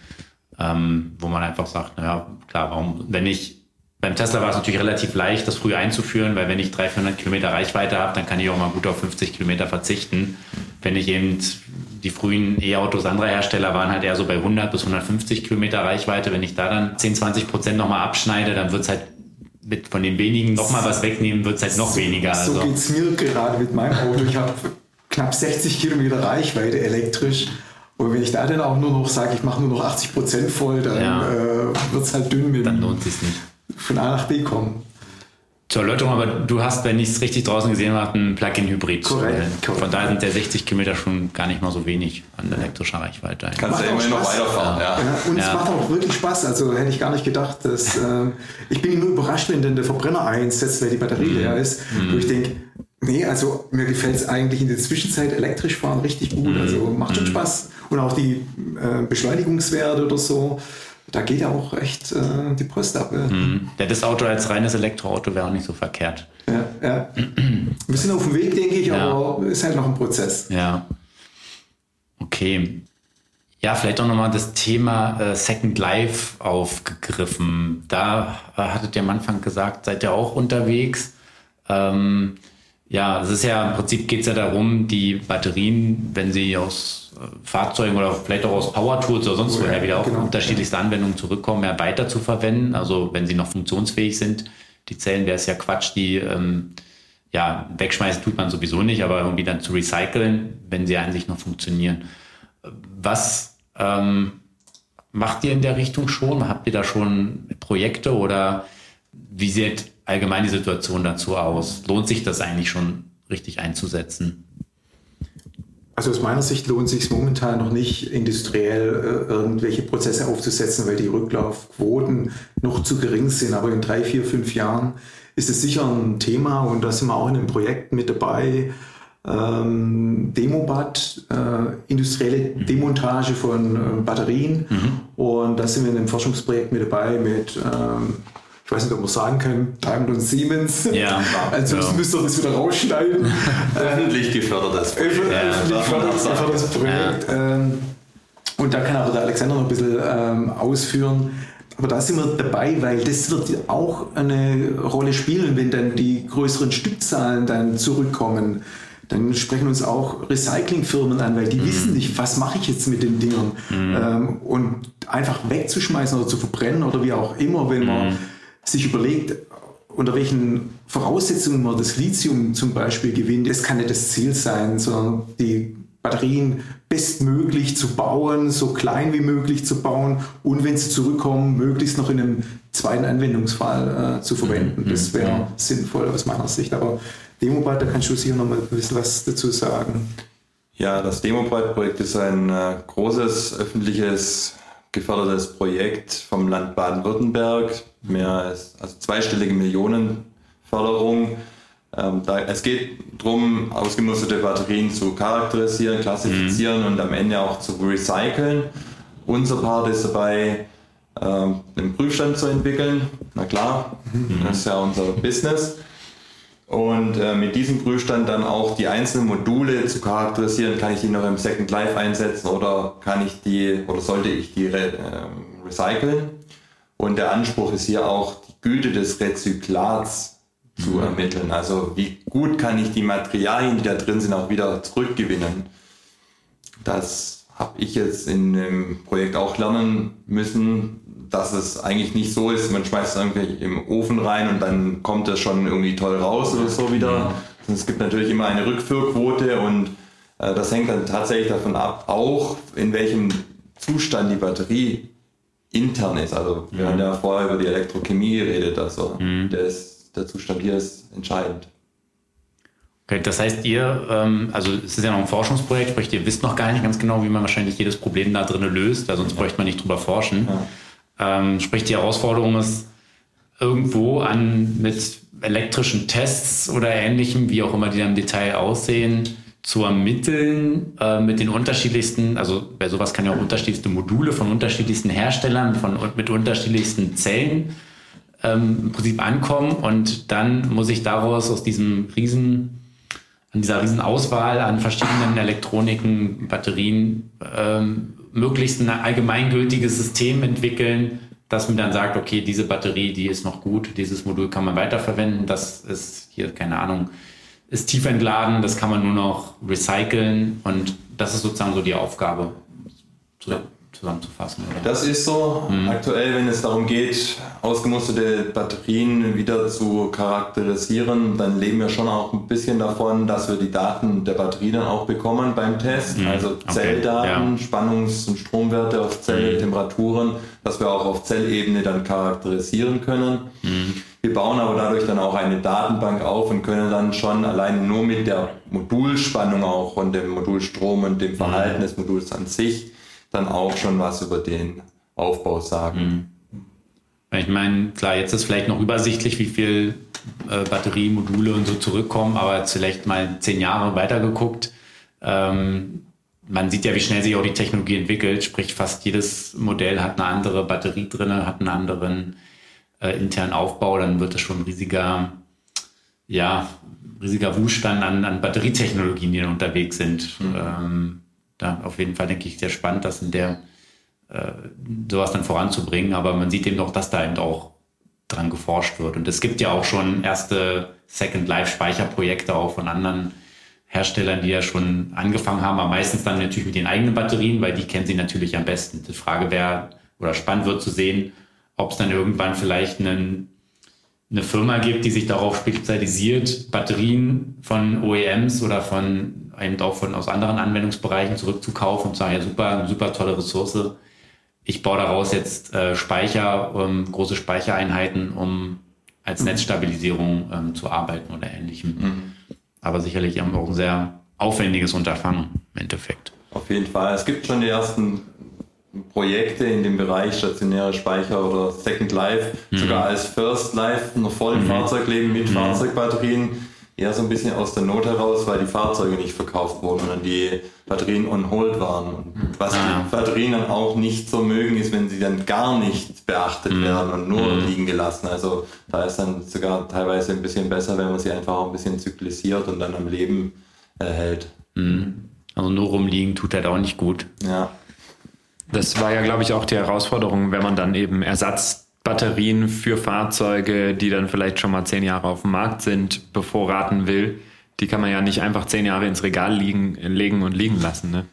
ähm, wo man einfach sagt, naja, klar, warum, wenn ich, beim Tesla war es natürlich relativ leicht, das früh einzuführen, weil wenn ich 300, 400 Kilometer Reichweite habe, dann kann ich auch mal gut auf 50 Kilometer verzichten. Wenn ich eben die frühen E-Autos anderer Hersteller waren halt eher so bei 100 bis 150 Kilometer Reichweite. Wenn ich da dann 10, 20 Prozent nochmal abschneide, dann wird es halt mit von den wenigen nochmal was wegnehmen, wird es halt noch weniger. So also. geht es mir gerade mit meinem Auto. Ich habe knapp 60 Kilometer Reichweite elektrisch. Und wenn ich da dann auch nur noch sage, ich mache nur noch 80 Prozent voll, dann ja. äh, wird es halt dünn mit Dann lohnt es nicht. Von A nach B kommen. Zur Erläuterung, aber du hast, wenn ich es richtig draußen gesehen habe, einen Plug-in-Hybrid. Korrekt, Von daher sind der 60 Kilometer schon gar nicht mal so wenig an elektrischer Reichweite. Kannst du immerhin noch weiterfahren, ja. ja. ja und ja. es macht auch wirklich Spaß. Also hätte ich gar nicht gedacht, dass äh, ich bin nur überrascht, wenn dann der Verbrenner einsetzt, weil die Batterie mhm. leer ist. Mhm. Wo ich denke, Nee, also mir gefällt es eigentlich in der Zwischenzeit elektrisch fahren richtig gut. Mhm. Also macht schon mhm. Spaß. Und auch die äh, Beschleunigungswerte oder so, da geht ja auch echt äh, die Post ab. Ja. Mhm. ja, das Auto als reines Elektroauto wäre auch nicht so verkehrt. Ja, ja. Wir sind auf dem Weg, denke ich, ja. aber ist halt noch ein Prozess. Ja. Okay. Ja, vielleicht auch nochmal das Thema äh, Second Life aufgegriffen. Da äh, hattet ihr am Anfang gesagt, seid ihr auch unterwegs. Ähm, ja, es ist ja im Prinzip geht es ja darum, die Batterien, wenn sie aus äh, Fahrzeugen oder vielleicht auch aus Power Tools oder sonst woher wieder auf genau. unterschiedlichste Anwendungen zurückkommen, ja weiter zu verwenden. Also wenn sie noch funktionsfähig sind, die Zellen wäre es ja Quatsch, die ähm, ja wegschmeißen tut man sowieso nicht, aber irgendwie dann zu recyceln, wenn sie an sich noch funktionieren. Was ähm, macht ihr in der Richtung schon? Habt ihr da schon Projekte oder wie seht allgemein die Situation dazu aus? Lohnt sich das eigentlich schon richtig einzusetzen? Also aus meiner Sicht lohnt es sich momentan noch nicht, industriell äh, irgendwelche Prozesse aufzusetzen, weil die Rücklaufquoten noch zu gering sind. Aber in drei, vier, fünf Jahren ist es sicher ein Thema und da sind wir auch in einem Projekt mit dabei. Ähm, Demobad, äh, industrielle mhm. Demontage von äh, Batterien. Mhm. Und da sind wir in einem Forschungsprojekt mit dabei mit ähm, ich weiß nicht, ob man sagen kann, Daimler und Siemens. Ja, also ja. müsst ihr das wieder rausschneiden. Öffentlich gefördertes Projekt. Öffentlich gefördertes Projekt. Ähm, und da kann aber der Alexander noch ein bisschen ähm, ausführen. Aber da sind wir dabei, weil das wird auch eine Rolle spielen, wenn dann die größeren Stückzahlen dann zurückkommen. Dann sprechen uns auch Recyclingfirmen an, weil die mhm. wissen nicht, was mache ich jetzt mit den Dingern. Mhm. Ähm, und einfach wegzuschmeißen oder zu verbrennen oder wie auch immer, wenn man mhm sich überlegt, unter welchen Voraussetzungen man das Lithium zum Beispiel gewinnt, das kann nicht das Ziel sein, sondern die Batterien bestmöglich zu bauen, so klein wie möglich zu bauen und wenn sie zurückkommen, möglichst noch in einem zweiten Anwendungsfall äh, zu verwenden. Mhm. Das wäre mhm. sinnvoll aus meiner Sicht. Aber Demobot, da kannst du sicher noch mal ein bisschen was dazu sagen. Ja, das Demobot-Projekt ist ein äh, großes öffentliches gefördertes Projekt vom Land Baden-Württemberg, mehr als also zweistellige Millionenförderung. Ähm, da, es geht darum, ausgemusterte Batterien zu charakterisieren, klassifizieren mhm. und am Ende auch zu recyceln. Unser Part ist dabei, ähm, einen Prüfstand zu entwickeln. Na klar, mhm. das ist ja unser Business und äh, mit diesem Prüfstand dann auch die einzelnen Module zu charakterisieren, kann ich die noch im Second Life einsetzen oder kann ich die oder sollte ich die re äh, recyceln? Und der Anspruch ist hier auch die Güte des Rezyklats zu mhm. ermitteln. Also wie gut kann ich die Materialien, die da drin sind, auch wieder zurückgewinnen. Das habe ich jetzt in dem Projekt auch lernen müssen, dass es eigentlich nicht so ist, man schmeißt es irgendwie im Ofen rein und dann kommt es schon irgendwie toll raus oder so wieder. Mhm. Es gibt natürlich immer eine Rückführquote und äh, das hängt dann tatsächlich davon ab, auch in welchem Zustand die Batterie intern ist. Also wir mhm. haben ja vorher über die Elektrochemie geredet, also mhm. der, ist, der Zustand hier ist entscheidend. Okay, das heißt, ihr, ähm, also es ist ja noch ein Forschungsprojekt, sprich, ihr wisst noch gar nicht ganz genau, wie man wahrscheinlich jedes Problem da drin löst, weil sonst ja. bräuchte man nicht drüber forschen. Ja. Ähm, sprich, die Herausforderung ist, irgendwo an mit elektrischen Tests oder ähnlichem, wie auch immer die dann im Detail aussehen, zu ermitteln äh, mit den unterschiedlichsten, also bei sowas kann ja auch unterschiedlichste Module von unterschiedlichsten Herstellern, von, mit unterschiedlichsten Zellen ähm, im Prinzip ankommen. Und dann muss ich daraus aus diesem riesen, an dieser riesen Auswahl an verschiedenen Elektroniken, Batterien ähm, möglichst ein allgemeingültiges System entwickeln, das mir dann sagt, okay, diese Batterie, die ist noch gut, dieses Modul kann man weiterverwenden, das ist hier, keine Ahnung, ist tief entladen, das kann man nur noch recyceln und das ist sozusagen so die Aufgabe zusammenzufassen. Oder? Das ist so. Mhm. Aktuell, wenn es darum geht, ausgemusterte Batterien wieder zu charakterisieren, dann leben wir schon auch ein bisschen davon, dass wir die Daten der Batterie dann auch bekommen beim Test. Mhm. Also Zelldaten, ja. Spannungs- und Stromwerte auf Zelltemperaturen, dass wir auch auf Zellebene dann charakterisieren können. Mhm. Wir bauen aber dadurch dann auch eine Datenbank auf und können dann schon allein nur mit der Modulspannung auch und dem Modulstrom und dem Verhalten des Moduls an sich dann auch schon was über den Aufbau sagen. Mhm. Ich meine, klar, jetzt ist vielleicht noch übersichtlich, wie viel äh, Batteriemodule und so zurückkommen, aber vielleicht mal zehn Jahre weitergeguckt. Ähm, man sieht ja, wie schnell sich auch die Technologie entwickelt, sprich fast jedes Modell hat eine andere Batterie drin, hat einen anderen äh, internen Aufbau, dann wird das schon ein riesiger, ja, riesiger Wustand an, an Batterietechnologien, die dann unterwegs sind. Mhm. Ähm, da auf jeden Fall, denke ich, sehr spannend, das in der äh, sowas dann voranzubringen. Aber man sieht eben auch, dass da eben auch dran geforscht wird. Und es gibt ja auch schon erste Second Life Speicherprojekte auch von anderen Herstellern, die ja schon angefangen haben, aber meistens dann natürlich mit den eigenen Batterien, weil die kennen sie natürlich am besten. Die Frage wäre, oder spannend wird zu sehen, ob es dann irgendwann vielleicht einen, eine Firma gibt, die sich darauf spezialisiert, Batterien von OEMs oder von eben auch von aus anderen Anwendungsbereichen zurückzukaufen und zu sagen, ja super, super tolle Ressource. Ich baue daraus jetzt äh, Speicher, um, große Speichereinheiten, um als Netzstabilisierung ähm, zu arbeiten oder ähnlichem. Mhm. Aber sicherlich auch ein sehr aufwendiges Unterfangen im Endeffekt. Auf jeden Fall. Es gibt schon die ersten Projekte in dem Bereich stationäre Speicher oder Second Life, sogar als First Life noch vor dem Fahrzeugleben mit Fahrzeugbatterien. Eher so ein bisschen aus der Not heraus, weil die Fahrzeuge nicht verkauft wurden und dann die Batterien on hold waren. Und was Ah. die Batterien dann auch nicht so mögen, ist, wenn sie dann gar nicht beachtet werden und nur liegen gelassen. Also da ist dann sogar teilweise ein bisschen besser, wenn man sie einfach auch ein bisschen zyklisiert und dann am Leben erhält. Also nur rumliegen tut halt auch nicht gut. Ja. Das war ja, glaube ich, auch die Herausforderung, wenn man dann eben Ersatzbatterien für Fahrzeuge, die dann vielleicht schon mal zehn Jahre auf dem Markt sind, bevorraten will. Die kann man ja nicht einfach zehn Jahre ins Regal liegen, legen und liegen lassen. Ne?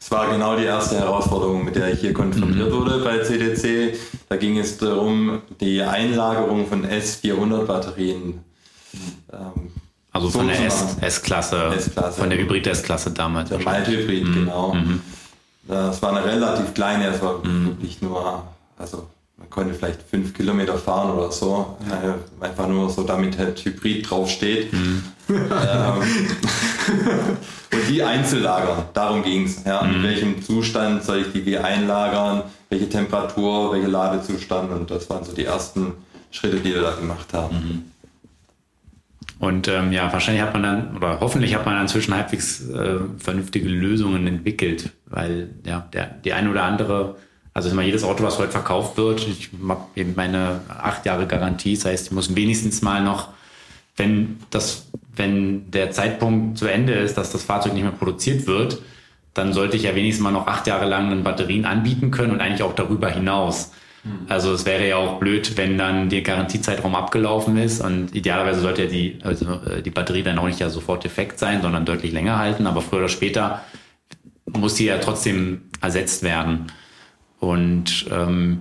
Es war genau die erste Herausforderung, mit der ich hier konfrontiert wurde bei CDC. Da ging es darum, die Einlagerung von S400-Batterien. Ähm, Also So von der. S-Klasse, von der Hybrid-S-Klasse damals. der. Mild-Hybrid, genau. Das war eine relativ kleine, es war wirklich nur, also man konnte vielleicht fünf Kilometer fahren oder so. Äh, Einfach nur so, damit halt Hybrid draufsteht. Ähm, und die einzulagern, darum ging es. Ja. In welchem Zustand soll ich die wie einlagern, welche Temperatur, welcher Ladezustand und das waren so die ersten Schritte, die wir da gemacht haben. Und ähm, ja, wahrscheinlich hat man dann, oder hoffentlich hat man inzwischen halbwegs äh, vernünftige Lösungen entwickelt, weil ja, der, die eine oder andere, also immer jedes Auto, was heute verkauft wird, ich habe eben meine acht Jahre Garantie, das heißt, ich muss wenigstens mal noch, wenn das, wenn der Zeitpunkt zu Ende ist, dass das Fahrzeug nicht mehr produziert wird, dann sollte ich ja wenigstens mal noch acht Jahre lang dann Batterien anbieten können und eigentlich auch darüber hinaus. Also es wäre ja auch blöd, wenn dann der Garantiezeitraum abgelaufen ist und idealerweise sollte ja die, also äh, die Batterie dann auch nicht ja sofort defekt sein, sondern deutlich länger halten, aber früher oder später muss sie ja trotzdem ersetzt werden. Und ähm,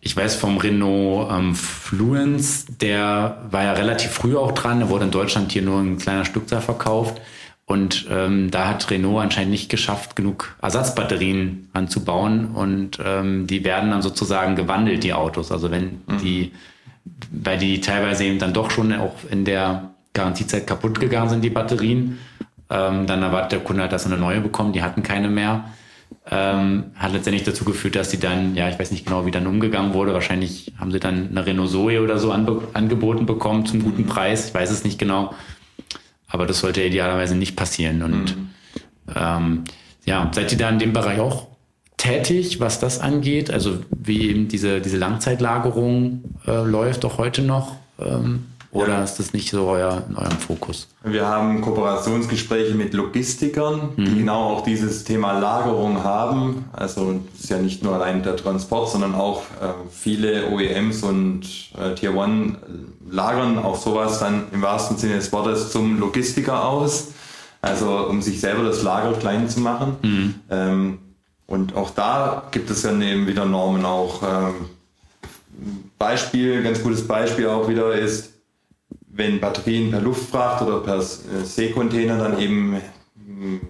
ich weiß vom Renault ähm, Fluence, der war ja relativ früh auch dran, der wurde in Deutschland hier nur in kleiner Stückzahl verkauft. Und ähm, da hat Renault anscheinend nicht geschafft, genug Ersatzbatterien anzubauen. Und ähm, die werden dann sozusagen gewandelt, die Autos. Also wenn die, weil die teilweise eben dann doch schon auch in der Garantiezeit kaputt gegangen sind, die Batterien, ähm, dann erwartet der Kunde halt, dass er eine neue bekommt. Die hatten keine mehr. Ähm, hat letztendlich dazu geführt, dass sie dann, ja, ich weiß nicht genau, wie dann umgegangen wurde. Wahrscheinlich haben sie dann eine Renault Zoe oder so anbe angeboten bekommen zum guten Preis. Ich weiß es nicht genau. Aber das sollte idealerweise nicht passieren. Und ähm, ja, seid ihr da in dem Bereich auch tätig, was das angeht? Also wie eben diese, diese Langzeitlagerung äh, läuft auch heute noch? Ähm, oder ist das nicht so euer, in eurem Fokus? Wir haben Kooperationsgespräche mit Logistikern, die genau auch dieses Thema Lagerung haben. Also es ist ja nicht nur allein der Transport, sondern auch äh, viele OEMs und äh, Tier One lagern auch sowas dann im wahrsten Sinne des Wortes zum Logistiker aus. Also um sich selber das Lager klein zu machen. Ähm, und auch da gibt es dann eben wieder Normen auch. Ähm, Beispiel, ganz gutes Beispiel auch wieder ist, wenn Batterien per Luftfracht oder per äh, Seekontainer dann eben mh,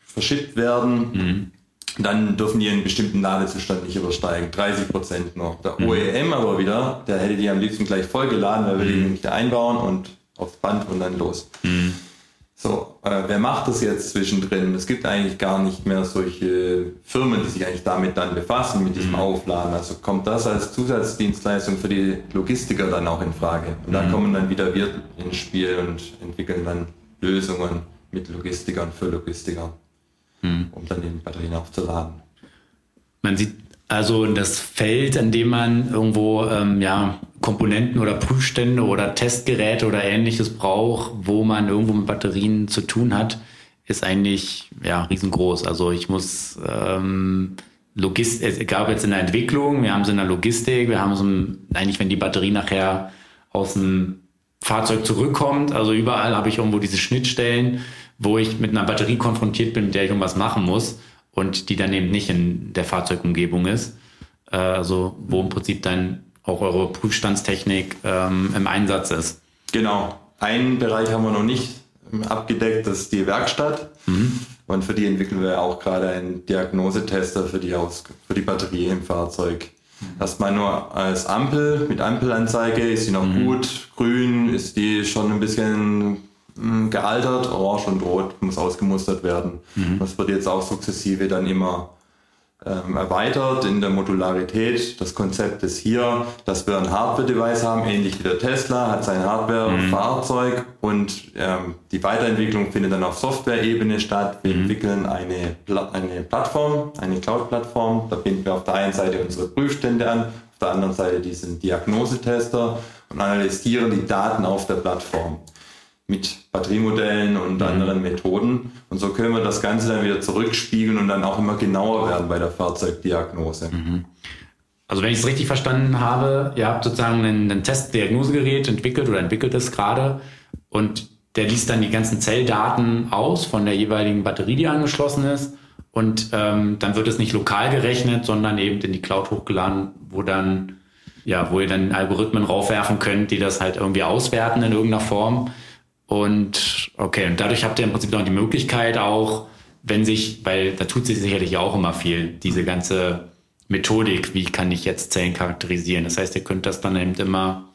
verschippt werden, dann dürfen die einen bestimmten Ladezustand nicht übersteigen. 30 Prozent noch. Der OEM aber wieder, der hätte die am liebsten gleich vollgeladen, weil wir die nämlich da einbauen und aufs Band und dann los. So, äh, wer macht das jetzt zwischendrin? Es gibt eigentlich gar nicht mehr solche Firmen, die sich eigentlich damit dann befassen, mit diesem Aufladen. Also kommt das als Zusatzdienstleistung für die Logistiker dann auch in Frage. Und da kommen dann wieder wir ins Spiel und entwickeln dann Lösungen mit Logistikern für Logistiker, um dann die Batterien aufzuladen. Man sieht also das Feld, an dem man irgendwo ähm, ja, Komponenten oder Prüfstände oder Testgeräte oder ähnliches braucht, wo man irgendwo mit Batterien zu tun hat, ist eigentlich ja, riesengroß. Also ich muss ähm, Logistik, es gab jetzt in der Entwicklung, wir haben es in der Logistik, wir haben es eigentlich, wenn die Batterie nachher aus dem Fahrzeug zurückkommt, also überall habe ich irgendwo diese Schnittstellen, wo ich mit einer Batterie konfrontiert bin, mit der ich irgendwas machen muss und die dann eben nicht in der Fahrzeugumgebung ist. Äh, also wo im Prinzip dann auch eure Prüfstandstechnik ähm, im Einsatz ist. Genau. Einen Bereich haben wir noch nicht ähm, abgedeckt, das ist die Werkstatt. Und für die entwickeln wir auch gerade einen Diagnosetester für die, Aus für die Batterie im Fahrzeug. Erstmal nur als Ampel, mit Ampelanzeige, ist sie noch mhm. gut, grün, ist die schon ein bisschen mh, gealtert, orange und rot muss ausgemustert werden. Mhm. Das wird jetzt auch sukzessive dann immer ähm, erweitert in der Modularität. Das Konzept ist hier, dass wir ein Hardware-Device haben, ähnlich wie der Tesla, hat sein Hardware-Fahrzeug mhm. und ähm, die Weiterentwicklung findet dann auf Software-Ebene statt. Wir mhm. entwickeln eine, eine Plattform, eine Cloud-Plattform. Da binden wir auf der einen Seite unsere Prüfstände an, auf der anderen Seite diesen Diagnosetester und analysieren die Daten auf der Plattform mit Batteriemodellen und mhm. anderen Methoden. Und so können wir das Ganze dann wieder zurückspiegeln und dann auch immer genauer werden bei der Fahrzeugdiagnose. Mhm. Also wenn ich es richtig verstanden habe, ihr habt sozusagen ein, ein Testdiagnosegerät entwickelt oder entwickelt es gerade und der liest dann die ganzen Zelldaten aus von der jeweiligen Batterie, die angeschlossen ist. Und ähm, dann wird es nicht lokal gerechnet, sondern eben in die Cloud hochgeladen, wo dann, ja, wo ihr dann Algorithmen raufwerfen könnt, die das halt irgendwie auswerten in irgendeiner Form. Und okay, und dadurch habt ihr im Prinzip noch die Möglichkeit auch, wenn sich, weil da tut sich sicherlich auch immer viel, diese ganze Methodik, wie kann ich jetzt Zellen charakterisieren. Das heißt, ihr könnt das dann eben immer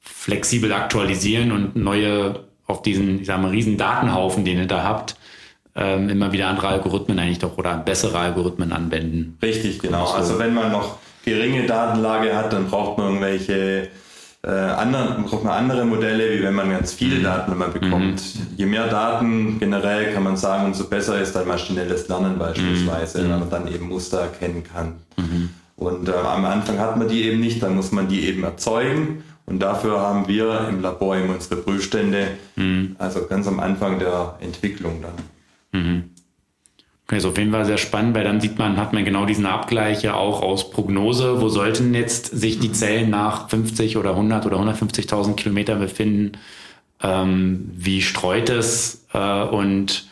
flexibel aktualisieren und neue auf diesen, ich sag mal, riesen Datenhaufen, den ihr da habt, ähm, immer wieder andere Algorithmen eigentlich doch oder bessere Algorithmen anwenden. Richtig, genau. So. Also wenn man noch geringe Datenlage hat, dann braucht man irgendwelche äh, anderen, braucht man andere Modelle, wie wenn man ganz viele mhm. Daten immer bekommt. Mhm. Je mehr Daten generell kann man sagen, umso besser ist dann maschinelles Lernen beispielsweise, mhm. weil man dann eben Muster erkennen kann. Mhm. Und äh, am Anfang hat man die eben nicht, dann muss man die eben erzeugen. Und dafür haben wir im Labor eben unsere Prüfstände, mhm. also ganz am Anfang der Entwicklung dann. Mhm. Okay, ist auf jeden Fall sehr spannend, weil dann sieht man, hat man genau diesen Abgleich ja auch aus Prognose. Wo sollten jetzt sich die Zellen nach 50 oder 100 oder 150.000 Kilometer befinden? Ähm, wie streut es? Äh, und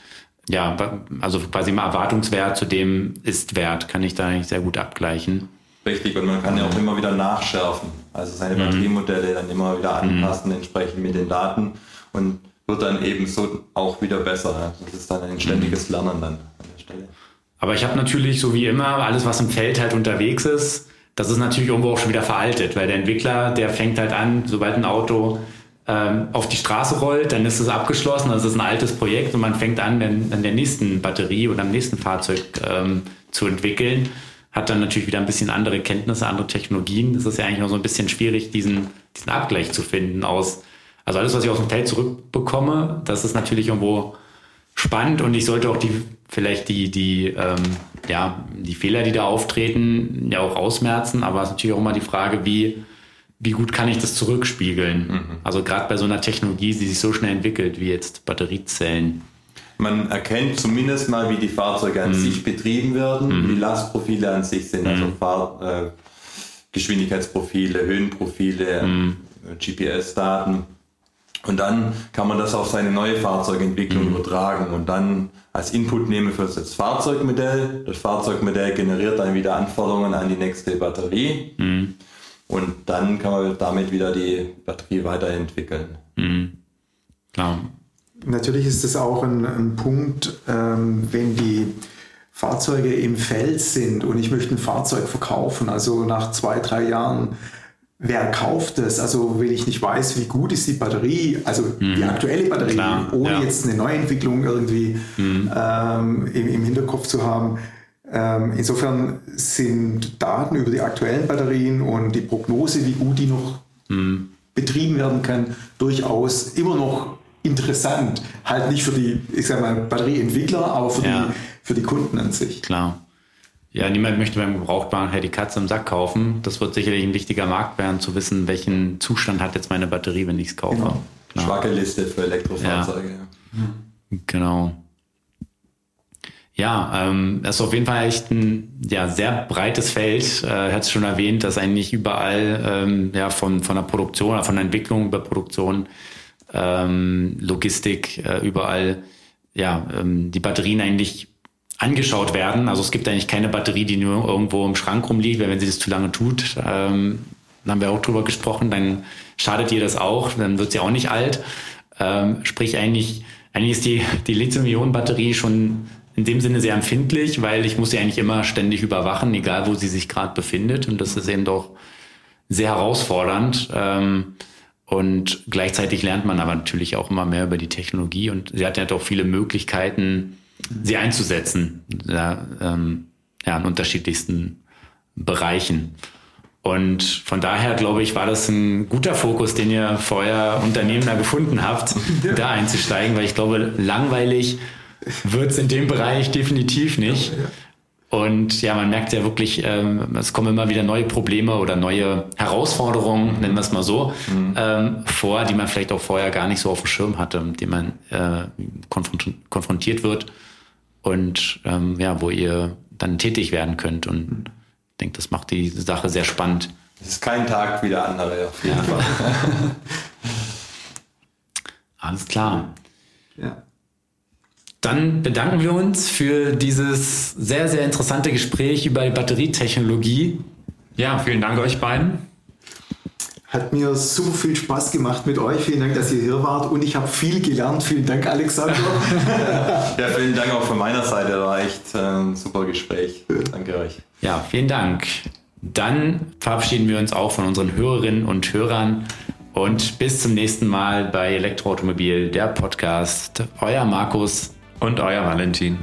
ja, also quasi im Erwartungswert zu dem Ist-Wert kann ich da eigentlich sehr gut abgleichen. Richtig, und man kann ja auch immer wieder nachschärfen. Also seine mhm. Batteriemodelle dann immer wieder anpassen, mhm. entsprechend mit den Daten. Und wird dann eben so auch wieder besser. Das ist dann ein ständiges mhm. Lernen dann. Stelle. Aber ich habe natürlich, so wie immer, alles, was im Feld halt unterwegs ist, das ist natürlich irgendwo auch schon wieder veraltet, weil der Entwickler, der fängt halt an, sobald ein Auto ähm, auf die Straße rollt, dann ist es abgeschlossen, das ist ein altes Projekt und man fängt an, dann an der nächsten Batterie oder am nächsten Fahrzeug ähm, zu entwickeln, hat dann natürlich wieder ein bisschen andere Kenntnisse, andere Technologien. Es ist ja eigentlich noch so ein bisschen schwierig, diesen, diesen Abgleich zu finden aus, also alles, was ich aus dem Feld zurückbekomme, das ist natürlich irgendwo spannend und ich sollte auch die vielleicht die, die, ähm, ja, die Fehler, die da auftreten, ja auch ausmerzen, aber es ist natürlich auch immer die Frage, wie, wie gut kann ich das zurückspiegeln? Mhm. Also gerade bei so einer Technologie, die sich so schnell entwickelt, wie jetzt Batteriezellen. Man erkennt zumindest mal, wie die Fahrzeuge an mhm. sich betrieben werden, mhm. wie Lastprofile an sich sind, also mhm. Fahr äh, Geschwindigkeitsprofile, Höhenprofile, mhm. GPS-Daten. Und dann kann man das auf seine neue Fahrzeugentwicklung mhm. übertragen und dann als Input nehmen für das Fahrzeugmodell. Das Fahrzeugmodell generiert dann wieder Anforderungen an die nächste Batterie. Mhm. Und dann kann man damit wieder die Batterie weiterentwickeln. Mhm. Klar. Natürlich ist es auch ein, ein Punkt, ähm, wenn die Fahrzeuge im Feld sind und ich möchte ein Fahrzeug verkaufen, also nach zwei, drei Jahren wer kauft es? Also wenn ich nicht weiß, wie gut ist die Batterie, also mhm. die aktuelle Batterie, Klar, ohne ja. jetzt eine Neuentwicklung irgendwie mhm. ähm, im, im, Hinterkopf zu haben. Ähm, insofern sind Daten über die aktuellen Batterien und die Prognose, wie gut die noch mhm. betrieben werden kann, durchaus immer noch interessant. Halt nicht für die, ich sag mal, Batterieentwickler, aber für, ja. die, für die Kunden an sich. Klar. Ja, niemand möchte beim Gebrauchtwagen halt die Katze im Sack kaufen. Das wird sicherlich ein wichtiger Markt werden, zu wissen, welchen Zustand hat jetzt meine Batterie, wenn ich es kaufe. Genau. Schwache Liste für Elektrofahrzeuge. Ja. Genau. Ja, ähm, das ist auf jeden Fall echt ein ja, sehr breites Feld. Äh, hat es schon erwähnt, dass eigentlich überall ähm, ja, von, von der Produktion, von der Entwicklung über Produktion, ähm, Logistik, äh, überall ja, ähm, die Batterien eigentlich angeschaut werden. Also es gibt eigentlich keine Batterie, die nur irgendwo im Schrank rumliegt, weil wenn sie das zu lange tut, ähm, dann haben wir auch drüber gesprochen, dann schadet ihr das auch, dann wird sie auch nicht alt. Ähm, sprich eigentlich, eigentlich ist die, die Lithium-Ionen-Batterie schon in dem Sinne sehr empfindlich, weil ich muss sie eigentlich immer ständig überwachen, egal wo sie sich gerade befindet. Und das ist eben doch sehr herausfordernd. Ähm, und gleichzeitig lernt man aber natürlich auch immer mehr über die Technologie und sie hat ja doch viele Möglichkeiten, sie einzusetzen, ja, ähm, ja, in unterschiedlichsten Bereichen. Und von daher glaube ich, war das ein guter Fokus, den ihr vorher Unternehmer gefunden habt, ja. da einzusteigen, weil ich glaube, langweilig wird es in dem Bereich definitiv nicht. Ja, ja. Und ja, man merkt ja wirklich, ähm, es kommen immer wieder neue Probleme oder neue Herausforderungen, nennen wir es mal so, mhm. ähm, vor, die man vielleicht auch vorher gar nicht so auf dem Schirm hatte, mit denen man äh, konfront konfrontiert wird und ähm, ja, wo ihr dann tätig werden könnt. Und mhm. ich denke, das macht die Sache sehr spannend. Es ist kein Tag wie der andere, auf jeden ja. Fall. Alles klar. Ja. Dann bedanken wir uns für dieses sehr, sehr interessante Gespräch über Batterietechnologie. Ja, vielen Dank euch beiden. Hat mir super viel Spaß gemacht mit euch. Vielen Dank, dass ihr hier wart und ich habe viel gelernt. Vielen Dank, Alexander. ja, vielen Dank auch von meiner Seite. War echt ein ähm, super Gespräch. Danke euch. Ja, vielen Dank. Dann verabschieden wir uns auch von unseren Hörerinnen und Hörern und bis zum nächsten Mal bei Elektroautomobil, der Podcast. Euer Markus und euer Valentin.